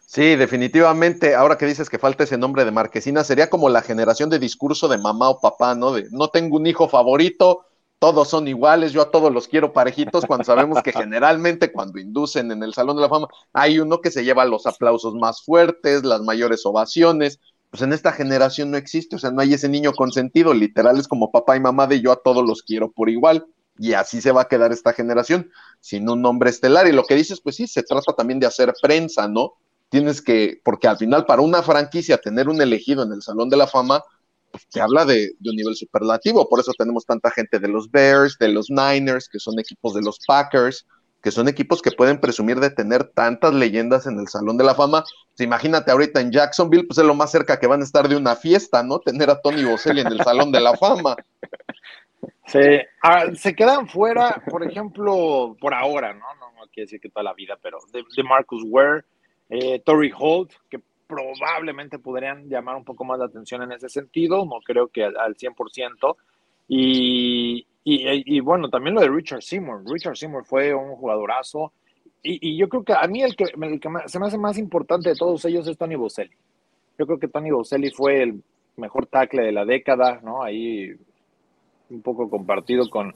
Sí, definitivamente. Ahora que dices que falta ese nombre de marquesina, sería como la generación de discurso de mamá o papá, ¿no? De no tengo un hijo favorito, todos son iguales, yo a todos los quiero parejitos, cuando sabemos que generalmente cuando inducen en el Salón de la Fama hay uno que se lleva los aplausos más fuertes, las mayores ovaciones, pues en esta generación no existe, o sea, no hay ese niño consentido, literal es como papá y mamá de yo a todos los quiero por igual, y así se va a quedar esta generación, sin un nombre estelar, y lo que dices, pues sí, se trata también de hacer prensa, ¿no? Tienes que, porque al final para una franquicia tener un elegido en el Salón de la Fama, pues, te habla de, de, un nivel superlativo. Por eso tenemos tanta gente de los Bears, de los Niners, que son equipos de los Packers, que son equipos que pueden presumir de tener tantas leyendas en el Salón de la Fama. Pues, imagínate ahorita en Jacksonville, pues es lo más cerca que van a estar de una fiesta, ¿no? Tener a Tony Boselli en el Salón de la Fama. Sí, ah, se quedan fuera, por ejemplo, por ahora, ¿no? No, no quiere decir que toda la vida, pero de, de Marcus Ware, eh, Tory Holt, que probablemente podrían llamar un poco más la atención en ese sentido, no creo que al, al 100%. Y, y, y, bueno, también lo de Richard Seymour. Richard Seymour fue un jugadorazo. Y, y yo creo que a mí el que, el que, se me hace más importante de todos ellos es Tony Boselli. Yo creo que Tony Boselli fue el mejor tackle de la década, ¿no? Ahí un poco compartido con,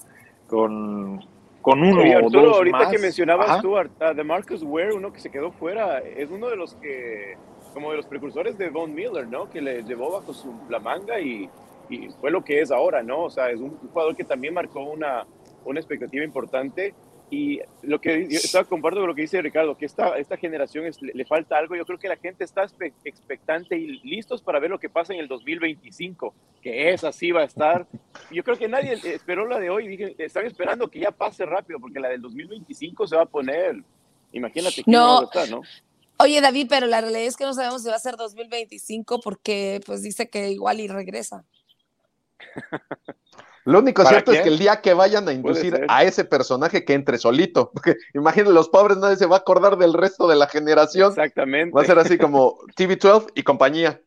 con, con uno o dos ahorita que mencionabas tú, de Marcus Ware, uno que se quedó fuera, es uno de los que, como de los precursores de Von Miller, ¿no? Que le llevó bajo su, la manga y, y fue lo que es ahora, ¿no? O sea, es un jugador que también marcó una, una expectativa importante y lo que yo estaba comparto con lo que dice Ricardo, que esta, esta generación le, falta algo. Yo creo que la gente está expectante y listos para ver lo que pasa en el 2025, que es así va a estar. Yo creo que nadie esperó la de hoy. Dije, están esperando que ya pase rápido, porque la del 2025 se va a poner. Imagínate que no, va a estar, ¿no? Oye, David, pero la realidad es que no sabemos si va a ser 2025 porque pues dice que igual y regresa. Lo único cierto es que el día que vayan a inducir a ese personaje que entre solito, porque imagínense, los pobres nadie se va a acordar del resto de la generación. Exactamente. Va a ser así como TV12 y compañía.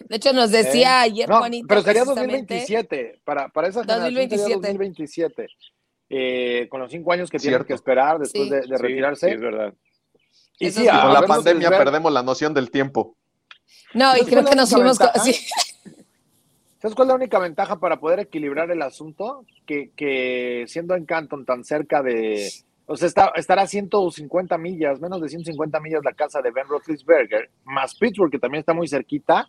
De hecho, nos decía eh, ayer Juanito. Pero sería 2027, para, para esa 2027. 2027. Eh, con los cinco años que tienen que esperar después de, retirarse. es verdad. Y sí, con la pandemia perdemos la noción del tiempo. No, y creo que nos fuimos. ¿Sabes cuál es la única ventaja para poder equilibrar el asunto? Que, siendo en Canton tan cerca de. O sea, está, estará a 150 millas, menos de 150 millas la casa de Ben Roethlisberger, más Pittsburgh, que también está muy cerquita.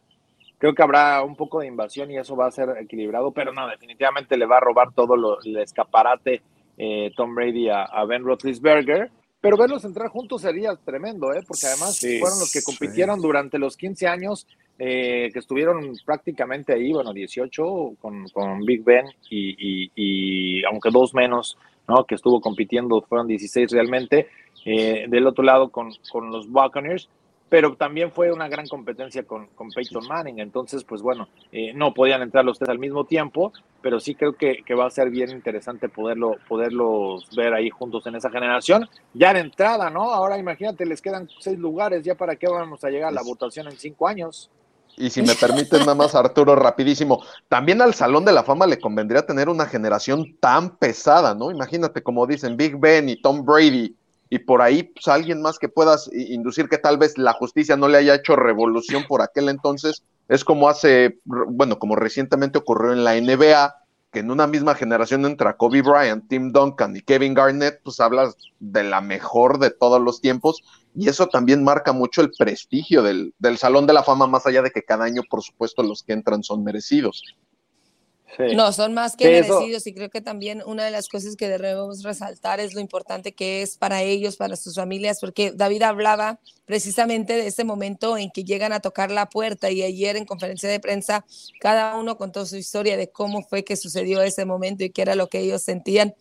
Creo que habrá un poco de invasión y eso va a ser equilibrado, pero no, definitivamente le va a robar todo lo, el escaparate eh, Tom Brady a, Ben Roethlisberger. Pero verlos entrar juntos sería tremendo, ¿eh? porque además fueron los que compitieron durante los 15 años eh, que estuvieron prácticamente ahí, bueno, 18 con, con Big Ben y, aunque dos menos, ¿no? Que estuvo compitiendo, fueron 16 realmente. Eh, del otro lado con, con, los Buccaneers, pero también fue una gran competencia con, con Peyton Manning. Entonces, pues bueno, eh, no podían entrar los tres al mismo tiempo, pero sí creo que, que, va a ser bien interesante poderlo, poderlos ver ahí juntos en esa generación. Ya de entrada, ¿no? Ahora imagínate, les quedan seis lugares, ya para qué vamos a llegar a la votación en cinco años. Y si me permiten nada más, Arturo, rapidísimo, también al Salón de la Fama le convendría tener una generación tan pesada, ¿no? Imagínate, como dicen, Big Ben y Tom Brady, y por ahí pues, alguien más que puedas inducir que tal vez la justicia no le haya hecho revolución por aquel entonces, es como hace, bueno, como recientemente ocurrió en la NBA, que en una misma generación entra Kobe Bryant, Tim Duncan y Kevin Garnett, pues hablas de la mejor de todos los tiempos y eso también marca mucho el prestigio del, del Salón de la Fama, más allá de que cada año, por supuesto, los que entran son merecidos. No, son más que merecidos y creo que también una de las cosas que debemos resaltar es lo importante que es para ellos, para sus familias, porque David hablaba precisamente de ese momento en que llegan a tocar la puerta y ayer en conferencia de prensa cada uno contó su historia de cómo fue que sucedió ese momento y qué era lo que ellos sentían.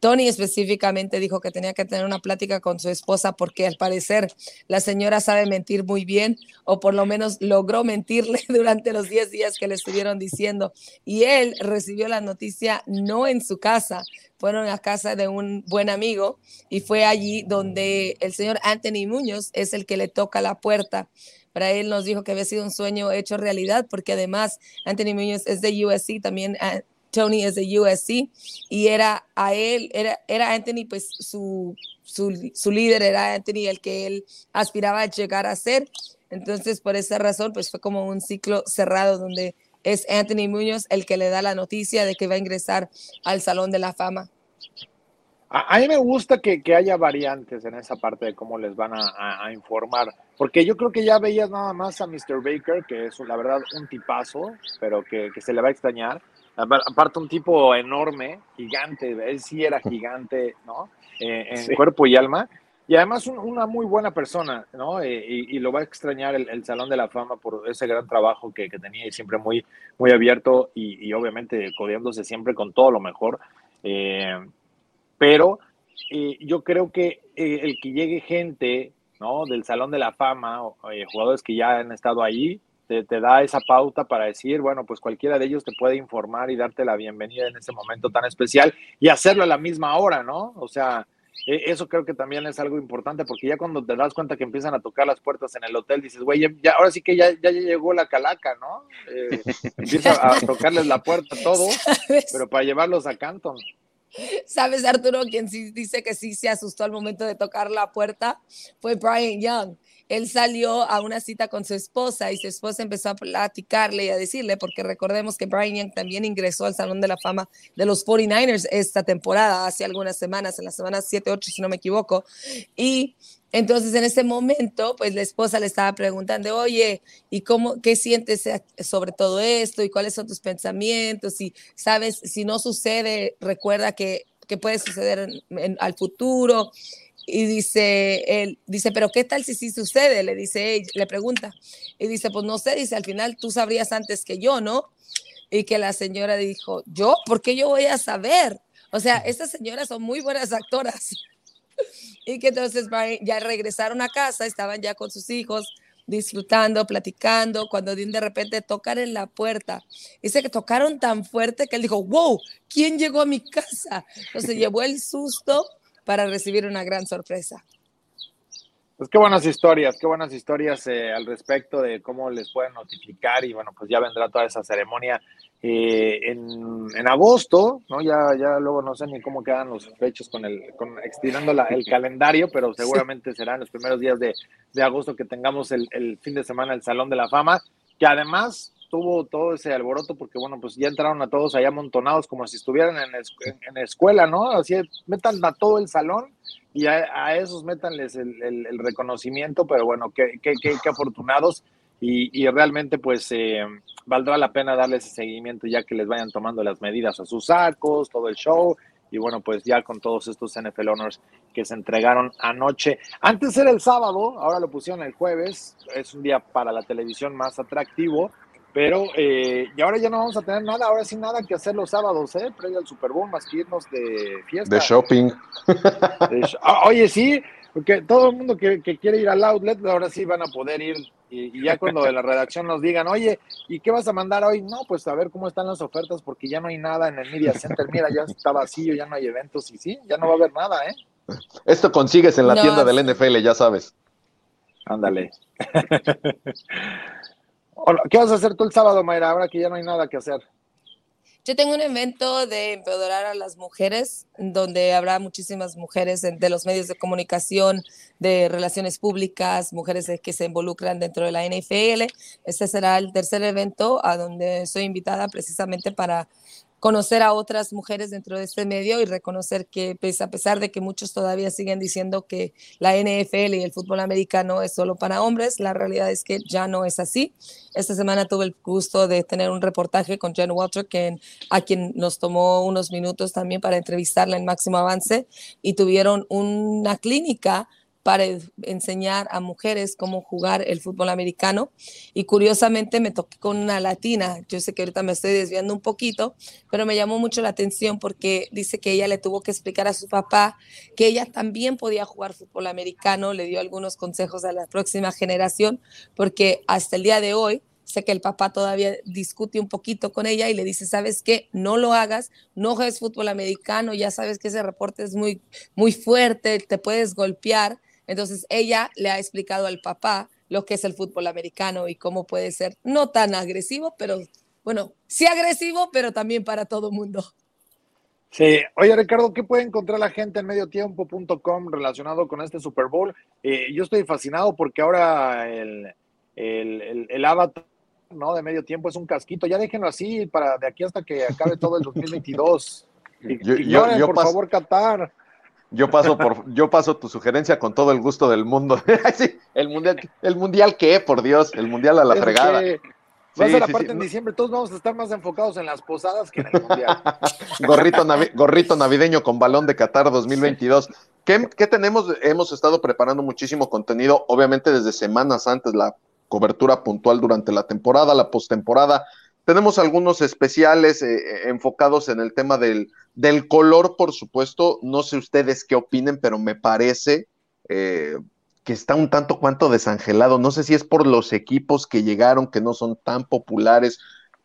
Tony específicamente dijo que tenía que tener una plática con su esposa porque al parecer la señora sabe mentir muy bien o por lo menos logró mentirle durante los 10 días que le estuvieron diciendo y él recibió la noticia no en su casa, fueron a casa de un buen amigo y fue allí donde el señor Anthony Muñoz es el que le toca la puerta. Para él nos dijo que había sido un sueño hecho realidad porque además Anthony Muñoz es de USC, también ah, Tony es de USC y era a él, era, era Anthony pues su, su, su líder, era Anthony el que él aspiraba a llegar a ser. Entonces, por esa razón, pues fue como un ciclo cerrado donde es Anthony Muñoz el que le da la noticia de que va a ingresar al Salón de la Fama. A, mí me gusta que, haya variantes en esa parte de cómo les van a, informar, porque yo creo que ya veías nada más a Mr. Baker, que es la verdad un tipazo, pero que, se le va a extrañar. Aparte un tipo enorme, gigante, él sí era gigante, ¿no? Eh, en cuerpo y alma. Y además una muy buena persona, ¿no? Eh, y, lo va a extrañar el, Salón de la Fama por ese gran trabajo que, tenía y siempre muy, muy abierto y, obviamente codeándose siempre con todo lo mejor. Eh, pero eh, yo creo que el que llegue gente ¿no? del Salón de la Fama, jugadores que ya han estado ahí, te, da esa pauta para decir, bueno, pues cualquiera de ellos te puede informar y darte la bienvenida en ese momento tan especial y hacerlo a la misma hora, ¿no? O sea, eso creo que también es algo importante porque ya cuando te das cuenta que empiezan a tocar las puertas en el hotel, dices, güey, ya, ahora sí que ya, ya llegó la calaca, ¿no? empieza a tocarles la puerta a todos, pero para llevarlos a Canton. ¿Sabes, Arturo? Quien sí dice que sí se asustó al momento de tocar la puerta fue Brian Young. Él salió a una cita con su esposa y su esposa empezó a platicarle y a decirle, porque recordemos que Brian Young también ingresó al Salón de la Fama de los 49ers esta temporada, hace algunas semanas, en las semanas 7, 8, si no me equivoco. Y entonces en ese momento, pues la esposa le estaba preguntando, oye, ¿y cómo, qué sientes sobre todo esto? ¿Y cuáles son tus pensamientos? Y sabes, si no sucede, recuerda que, que puede suceder en, al futuro. Y dice, él dice, pero ¿qué tal si sí sucede? Le dice, le pregunta. Y dice, pues no sé, dice, al final tú sabrías antes que yo, ¿no? Y que la señora dijo, ¿yo? ¿Por qué yo voy a saber? O sea, estas señoras son muy buenas actoras. y que entonces ya regresaron a casa, estaban ya con sus hijos, disfrutando, platicando, cuando de repente tocan en la puerta. Dice que tocaron tan fuerte que él dijo, wow, ¿quién llegó a mi casa? Entonces llevó el susto para recibir una gran sorpresa. Pues qué buenas historias, qué buenas historias eh, al respecto de cómo les pueden notificar y bueno, pues ya vendrá toda esa ceremonia eh, en, agosto, ¿no? Ya, ya luego no sé ni cómo quedan los fechos con el, con estirando el calendario, pero seguramente será en los primeros días de, agosto que tengamos el, el, fin de semana el Salón de la Fama, que además tuvo todo ese alboroto porque, bueno, pues ya entraron a todos allá amontonados como si estuvieran en, en, escuela, ¿no? Así, metan a todo el salón y a, esos métanles el, el, reconocimiento, pero bueno, qué, qué, qué, afortunados y, y, realmente pues eh, valdrá la pena darles ese seguimiento ya que les vayan tomando las medidas a sus sacos, todo el show y bueno, pues ya con todos estos NFL Honors que se entregaron anoche. Antes era el sábado, ahora lo pusieron el jueves, es un día para la televisión más atractivo, pero, eh, y ahora ya no vamos a tener nada, ahora sí nada que hacer los sábados, ¿eh? Previo al Super Bowl, más que irnos de fiesta. De shopping. Ah, oye, sí, porque todo el mundo que, quiere ir al outlet, ahora sí van a poder ir. Y, ya cuando de la redacción nos digan, oye, ¿y qué vas a mandar hoy? No, pues a ver cómo están las ofertas, porque ya no hay nada en el Media Center. Mira, ya está vacío, ya no hay eventos, y sí, ya no va a haber nada, ¿eh? Esto consigues en la tienda del NFL, ya sabes. Ándale. ¿Qué vas a hacer tú el sábado, Mayra, ahora que ya no hay nada que hacer? Yo tengo un evento de empoderar a las mujeres, donde habrá muchísimas mujeres de los medios de comunicación, de relaciones públicas, mujeres que se involucran dentro de la NFL. Este será el tercer evento a donde soy invitada precisamente para conocer a otras mujeres dentro de este medio y reconocer que pues, a pesar de que muchos todavía siguen diciendo que la NFL y el fútbol americano es solo para hombres, la realidad es que ya no es así. Esta semana tuve el gusto de tener un reportaje con Jen Walter, que, a quien nos tomó unos minutos también para entrevistarla en Máximo Avance, y tuvieron una clínica para enseñar a mujeres cómo jugar el fútbol americano. Y curiosamente me toqué con una latina. Yo sé que ahorita me estoy desviando un poquito, pero me llamó mucho la atención porque dice que ella le tuvo que explicar a su papá que ella también podía jugar fútbol americano. Le dio algunos consejos a la próxima generación, porque hasta el día de hoy sé que el papá todavía discute un poquito con ella y le dice, ¿sabes qué? No lo hagas, no juegues fútbol americano, ya sabes que ese reporte es muy, muy fuerte, te puedes golpear. Entonces ella le ha explicado al papá lo que es el fútbol americano y cómo puede ser no tan agresivo, pero bueno, sí agresivo, pero también para todo mundo. Sí, oye Ricardo, ¿qué puede encontrar la gente en mediotiempo.com relacionado con este Super Bowl? Eh, yo estoy fascinado porque ahora el, el, el, avatar ¿no? de medio tiempo es un casquito. Ya déjenlo así para de aquí hasta que acabe todo el 2022. Y, yo, por favor, Qatar. Yo paso por, yo paso tu sugerencia con todo el gusto del mundo. el mundial, el mundial qué, por Dios, el mundial a la fregada. Va a ser aparte en diciembre, todos vamos a estar más enfocados en las posadas que en el mundial. gorrito, gorrito navideño con balón de Qatar 2022. ¿Qué, ¿Qué tenemos? Hemos estado preparando muchísimo contenido, obviamente desde semanas antes, la cobertura puntual durante la temporada, la postemporada. Tenemos algunos especiales eh, eh, enfocados en el tema del, del, color, por supuesto. No sé ustedes qué opinen, pero me parece eh, que está un tanto cuanto desangelado. No sé si es por los equipos que llegaron, que no son tan populares,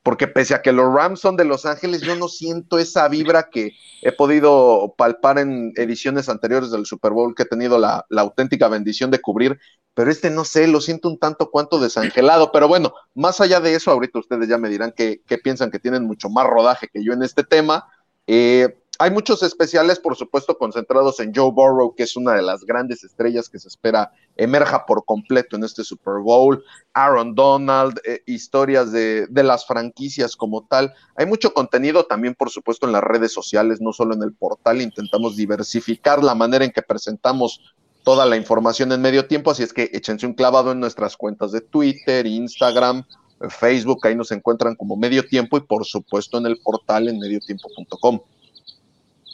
porque pese a que los Rams son de Los Ángeles, yo no siento esa vibra que he podido palpar en ediciones anteriores del Super Bowl que he tenido la, auténtica bendición de cubrir pero este no sé, lo siento un tanto cuanto desangelado, pero bueno, más allá de eso, ahorita ustedes ya me dirán que, piensan que tienen mucho más rodaje que yo en este tema. Eh, hay muchos especiales, por supuesto, concentrados en Joe Burrow, que es una de las grandes estrellas que se espera emerja por completo en este Super Bowl. Aaron Donald, eh, historias de, de, las franquicias como tal. Hay mucho contenido también, por supuesto, en las redes sociales, no solo en el portal. Intentamos diversificar la manera en que presentamos toda la información en medio tiempo, así es que échense un clavado en nuestras cuentas de Twitter, Instagram, Facebook, ahí nos encuentran como medio tiempo y por supuesto en el portal en mediotiempo.com.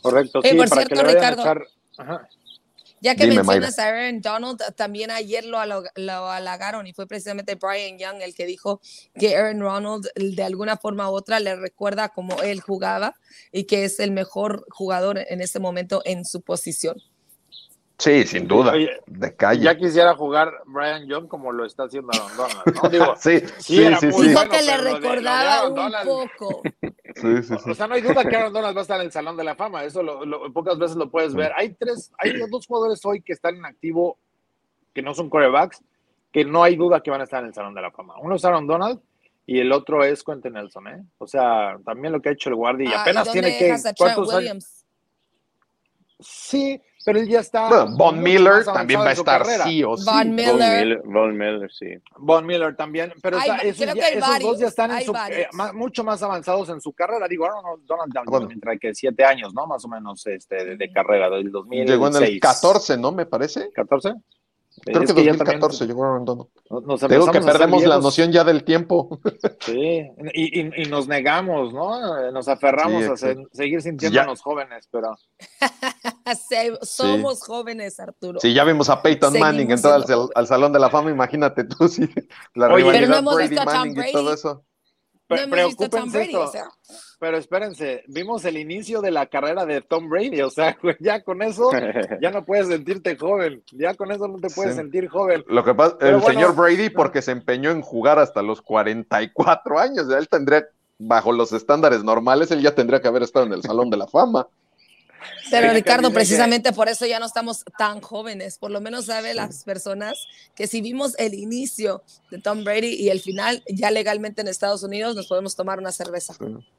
Correcto, sí, por cierto, Ricardo, ya que mencionas a Aaron Donald, también ayer lo, lo, halagaron y fue precisamente Brian Young el que dijo que Aaron Donald de alguna forma u otra le recuerda como él jugaba y que es el mejor jugador en este momento en su posición. Sí, sin duda. de calle. Ya quisiera jugar Brian Young como lo está haciendo Aaron Donald. ¿no? Digo, sí, sí, sí, sí, Dijo que le recordaba un poco. Sí, sí, sí. O sea, no hay duda que Aaron Donald va a estar en el Salón de la Fama. Eso lo, pocas veces lo puedes ver. Hay tres, hay dos jugadores hoy que están en activo, que no son corebacks, que no hay duda que van a estar en el Salón de la Fama. Uno es Aaron Donald y el otro es Quentin Nelson, ¿eh? O sea, también lo que ha hecho el guardia y Ah, apenas ¿y tiene dónde que. dejas a. Williams? Sí, pero él ya está. Bueno, Von Miller más también va a estar carrera. sí o sí. Von Von Miller. Von Miller, sí. Von Miller también, pero está- esos, ya- esos dos ya están en su, eh, ma- mucho más avanzados en su carrera. Digo, Aaron Donald Down, Bueno. entre que siete años, ¿no? Más o menos este, de, de carrera, del 2006. Llegó en el 14, ¿no? Me parece. ¿14? Creo Es que también 2014 llegó Aaron Donald. nos digo empezamos que a perdemos la noción ya del tiempo. Sí, y, y- y nos negamos, ¿no? Nos aferramos Sí, a se- seguir sintiéndonos jóvenes, pero Se- Somos jóvenes, Arturo. Si ya vimos a Peyton Seguimos Manning entrar al, al Salón de la Fama, imagínate tú, sí. La Oye, rivalidad pero no hemos Brady visto a Tom Manning y todo eso. No hemos visto a Tom Brady, esto. o sea. Pero espérense, vimos el inicio de la carrera de Tom Brady, o sea, ya con eso ya no puedes sentirte joven, ya con eso no te puedes Sí. sentir joven. Lo que pasa, Pero el bueno, señor Brady, porque se empeñó en jugar hasta los 44 años, él tendría, bajo los estándares normales, él ya tendría que haber estado en el Salón de la Fama. Pero Ricardo, precisamente por eso ya no estamos tan jóvenes. Por lo menos sabe las personas que si vimos el inicio de Tom Brady y el final, ya legalmente en Estados Unidos nos podemos tomar una cerveza.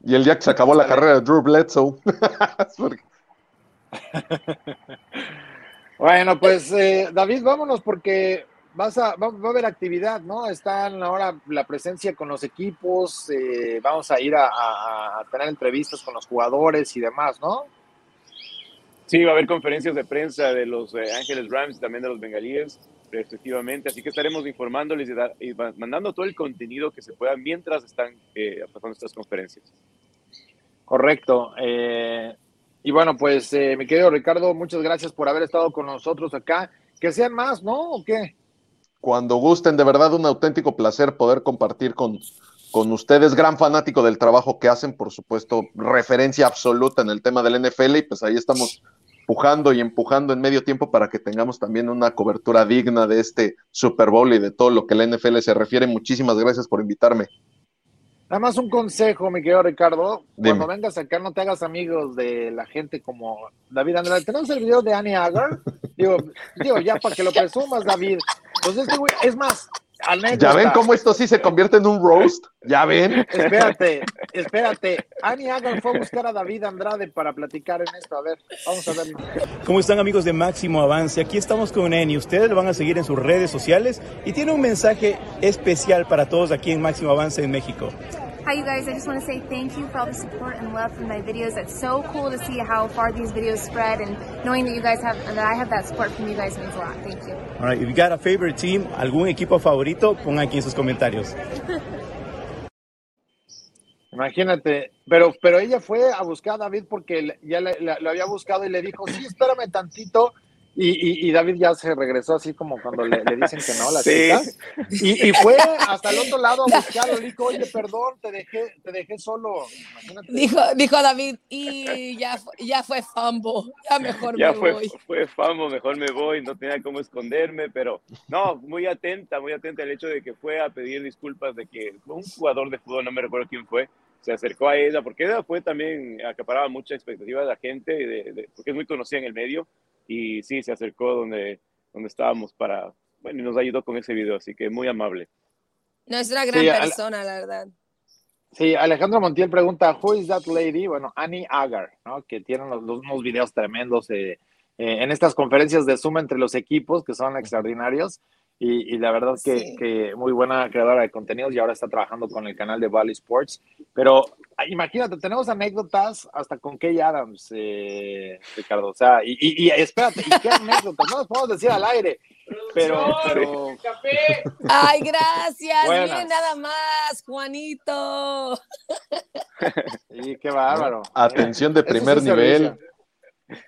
Y el día que se acabó la carrera de Drew Bledsoe. Bueno, pues eh, David, vámonos porque vas a, va, va a haber actividad, ¿no? Están ahora la presencia con los equipos, eh, vamos a ir a, a- a tener entrevistas con los jugadores y demás, ¿no? Sí, va a haber conferencias de prensa de los eh, Ángeles Rams y también de los Bengalíes, respectivamente. Así que estaremos informándoles y, da- y mandando todo el contenido que se pueda mientras están eh, pasando estas conferencias. Correcto. eh, y bueno, pues eh, mi querido Ricardo, muchas gracias por haber estado con nosotros acá. Que sean más, ¿no? ¿O qué? Cuando gusten, de verdad, un auténtico placer poder compartir con, con ustedes, gran fanático del trabajo que hacen, por supuesto, referencia absoluta en el tema del NFL, y pues ahí estamos pujando y empujando en medio tiempo para que tengamos también una cobertura digna de este Super Bowl y de todo lo que la NFL se refiere. Muchísimas gracias por invitarme. Nada más un consejo, mi querido Ricardo. Dime. Cuando vengas acá, no te hagas amigos de la gente como David Andrade. ¿Tenemos el video de Annie Agar? Digo, digo ya para que lo presumas, David. Pues este güey, es más, anécdota. ¿Ya ven cómo esto sí se convierte en un roast? ¿Ya ven? Espérate, espérate. Annie Agar fue a buscar a David Andrade para platicar en esto. A ver, vamos a verlo. ¿Cómo están amigos de Máximo Avance? Aquí estamos con Eni. Ustedes lo van a seguir en sus redes sociales y tiene un mensaje especial para todos aquí en Máximo Avance en México. Hi, you guys. I just want to say thank you for all the support and love for my videos. It's so cool to see how far these videos spread, and knowing that you guys have, that I have that support from you guys means a lot. Thank you. All right, if you got a favorite team, algún equipo favorito, pongan aquí en sus comentarios. Imagínate, pero, pero ella fue a buscar a David porque ya le- le- lo había buscado y le dijo, sí, espérame tantito. Y, y- y David ya se regresó así como cuando le, le dicen que no, las Sí. chicas. Y, y fue hasta el otro lado a buscarlo. Le dijo, oye, perdón, te dejé, te dejé solo. Imagínate. Dijo, dijo David, y ya, ya fue fumble, ya mejor Ya me fue, voy. fue famo, mejor me voy, no tenía cómo esconderme, pero no, muy atenta, muy atenta al hecho de que fue a pedir disculpas de que un jugador de fútbol, no me recuerdo quién fue, se acercó a ella, porque ella fue también, acaparaba mucha expectativa de la gente, de- de- porque es muy conocida en el medio, y sí, se acercó donde, donde estábamos para, bueno, y nos ayudó con ese video, así que muy amable. No, es una gran Sí, persona, la verdad. Sí, Alejandro Montiel pregunta, who is that lady? Bueno, Annie Agar, ¿no? Que tienen los, los- unos videos tremendos eh, eh, en estas conferencias de Zoom entre los equipos que son extraordinarios y, y la verdad que, Sí. que muy buena creadora de contenidos y ahora está trabajando con el canal de Valley Sports. Pero ah, imagínate, tenemos anécdotas hasta con Kay Adams, eh, Ricardo. O sea, y, y- y espérate, ¿y qué anécdotas? No las podemos decir al aire, pero, pero Ay, gracias. Buenas. Miren nada más, Juanito. y qué bárbaro. Atención de primer sí nivel.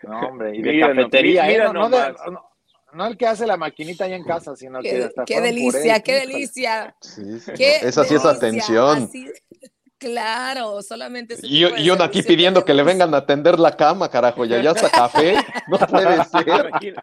No, hombre, y de Mira, no, cafetería, mira ¿eh? No, no, de- nomás. no- no el que hace la maquinita ahí en casa, sino que Qué, hasta qué delicia, qué delicia. Sí, sí, Qué Esa sí es atención. Así- claro, solamente Y, y uno aquí pidiendo que le vengan a atender la cama, carajo, y allá hasta café. No puede ser. Imagina.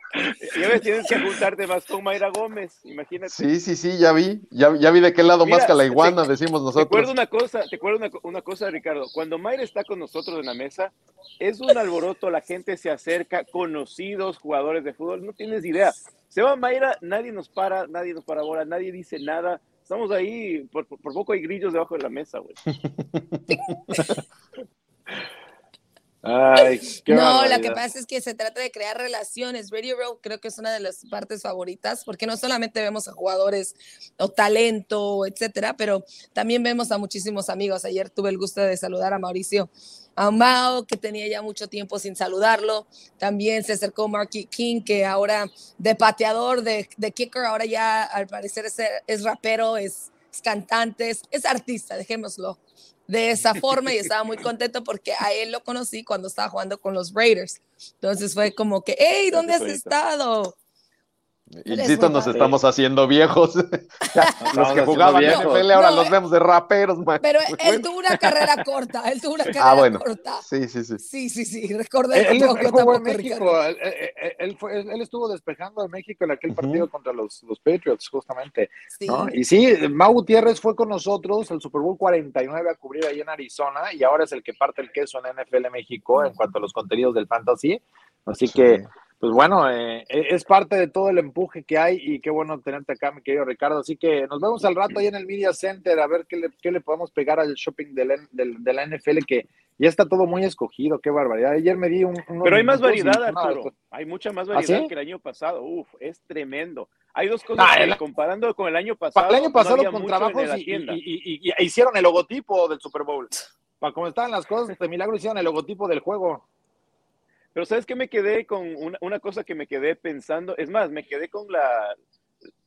Ya ves, tienes que juntarte más con Mayra Gómez, imagínate. Sí, sí, sí, ya vi. Ya, ya vi de qué lado Mira, más que la te- iguana, decimos Te acuerdo nosotros. una cosa, te acuerdo una, una cosa, Ricardo. Cuando Mayra está con nosotros en la mesa, es un alboroto, la gente se acerca, conocidos jugadores de fútbol, no tienes idea. Se va Mayra, nadie nos para, nadie nos para bola, nadie dice nada. Estamos ahí, por, por- poco hay grillos debajo de la mesa, güey. Ay, qué No, lo que pasa es que se trata de crear relaciones. Radio Row creo que es una de las partes favoritas porque no solamente vemos a jugadores o talento, etcétera, pero también vemos a muchísimos amigos. Ayer tuve el gusto de saludar a Mauricio Amao, que tenía ya mucho tiempo sin saludarlo. También se acercó Marky King, que ahora de pateador, de, de kicker, ahora ya al parecer es, es rapero, es, es cantante, es, es artista, dejémoslo de esa forma y estaba muy contento porque a él lo conocí cuando estaba jugando con los Raiders. Entonces fue como que, hey, ¿dónde has estado? Insisto, nos estamos haciendo viejos. los que jugaban viejos. NFL ahora No, los eh, vemos de raperos, man. Pero él bueno. tuvo una carrera corta, él tuvo una carrera Ah, bueno. corta. Sí, sí, sí. Sí, sí, sí, recordé Él, él- tampoco, él jugó en México, Ricardo. él, él- fue- estuvo despejando en México en aquel partido contra los, los Patriots, justamente. Sí. ¿no? Y sí, Mau Gutiérrez fue con nosotros el Super Bowl 49 a cubrir ahí en Arizona y ahora es el que parte el queso en NFL México en cuanto a los contenidos del fantasy. Así que, pues bueno, eh, es parte de todo el empuje que hay y qué bueno tenerte acá, mi querido Ricardo. Así que nos vemos al rato ahí en el Media Center a ver qué le, qué le podemos pegar al shopping de la NFL que ya está todo muy escogido, qué barbaridad. Ayer me di un... Pero hay más variedad, Arturo. Hay mucha más ¿Ah, variedad sí? que el año pasado. Uf, es tremendo. Hay dos cosas que, el- comparando con el año pasado. Para el año pasado no con trabajos y, y- y- hicieron el logotipo del Super Bowl. Para cómo estaban las cosas, de milagro hicieron el logotipo del juego. Pero ¿sabes qué me quedé con una, cosa que me quedé pensando? Es más, me quedé con la...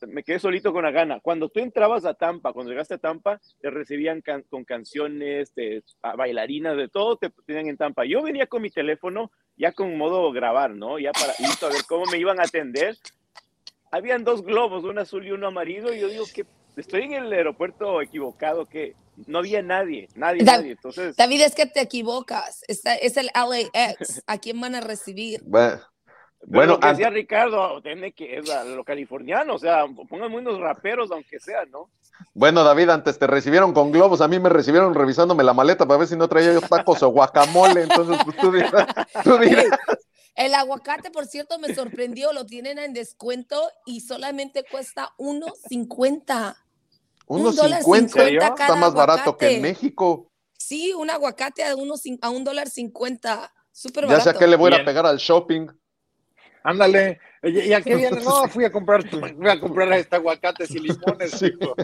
Me quedé solito con la gana. Cuando tú entrabas a Tampa, cuando llegaste a Tampa, te recibían can- con canciones, bailarinas, de todo te tenían en Tampa. Yo venía con mi teléfono ya con modo grabar, ¿no? Ya para listo a ver cómo me iban a atender. Habían dos globos, uno azul y uno amarillo, y yo digo que estoy en el aeropuerto equivocado, que no había nadie, nadie, Da- nadie. Entonces, David, es que te equivocas. Está, es el LAX. ¿A quién van a recibir? Bueno, Pero Bueno, lo que decía Ricardo, tiene que es a lo californiano, o sea, pongan unos raperos, aunque sea, ¿no? bueno, David, antes te recibieron con globos, a mí me recibieron revisándome la maleta para ver si no traía yo tacos o guacamole, entonces pues, tú dirás, tú dirás. El aguacate, por cierto, me sorprendió. Lo tienen en descuento y solamente cuesta 1.50. Un Unos dólar 50, cincuenta está cada más barato que en. México. Sí, un aguacate a, uno, a un dólar cincuenta. Súper Ya sé barato. a qué le voy a pegar al shopping. Ándale. ¿Y a qué viene? No, fui a comprar, fui a comprar este aguacates y limones, Sí. hijo.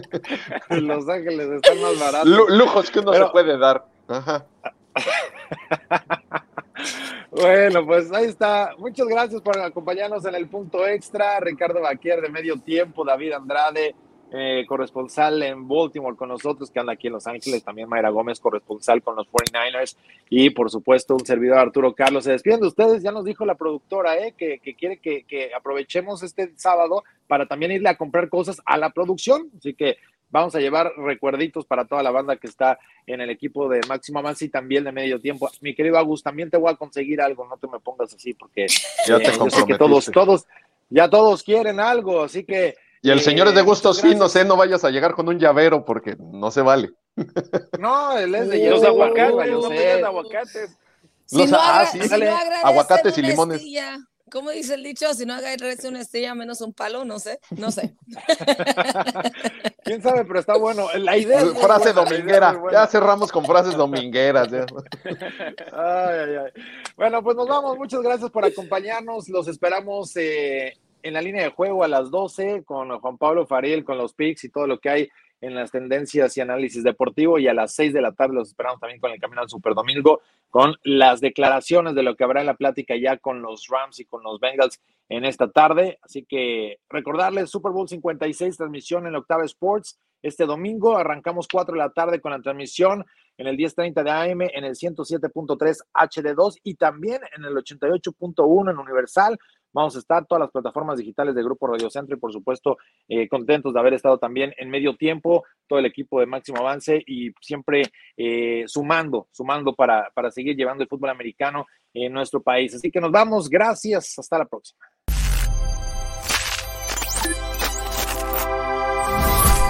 En Los Ángeles están más baratos. Lu- lujos que uno Pero- se puede dar. Ajá. Bueno, pues ahí está. Muchas gracias por acompañarnos en el punto extra. Ricardo Baquier de medio tiempo, David Andrade, eh, corresponsal en Baltimore con nosotros, que anda aquí en Los Ángeles, también Mayra Gómez, corresponsal con los 49ers, y por supuesto un servidor Arturo Carlos. Se despiden de ustedes, ya nos dijo la productora eh, que, que quiere que, que aprovechemos este sábado para también irle a comprar cosas a la producción. Así que vamos a llevar recuerditos para toda la banda que está en el equipo de Máximo Avance y también de medio tiempo. Mi querido Agus, también te voy a conseguir algo, no te me pongas así porque eh, te yo sé que todos, todos, ya todos quieren algo, así que Y el eh, señor es de gustos finos. ¿eh? No vayas a llegar con un llavero porque no se vale. No, él es de Los Los hierro, aguacates, no aguacates. Si Los- no, ah, sí, si no agradece Aguacates y limones. estilla, ¿Cómo dice el dicho? Si no agarres una estrella menos un palo, no sé, no sé. ¿Quién sabe? Pero está bueno. La idea es Frase dominguera. Ya cerramos con frases domingueras. Ay, ay, ay. Bueno, pues nos vamos. Muchas gracias por acompañarnos. Los esperamos eh, en la línea de juego a las 12 con Juan Pablo Fariel, con los picks y todo lo que hay en las tendencias y análisis deportivo y a las 6 de la tarde los esperamos también con el Camino al Super Domingo con las declaraciones de lo que habrá en la plática ya con los Rams y con los Bengals en esta tarde. Así que recordarles Super Bowl 56 transmisión en Octava Sports este domingo. Arrancamos 4 de la tarde con la transmisión en el 1030 de AM, en el 107.3 HD2 y también en el 88.1 en Universal. Vamos a estar todas las plataformas digitales de Grupo Radio Centro y por supuesto eh, contentos de haber estado también en medio tiempo, todo el equipo de Máximo Avance y siempre eh, sumando, sumando para, para seguir llevando el fútbol americano en nuestro país. Así que nos vamos, gracias, hasta la próxima.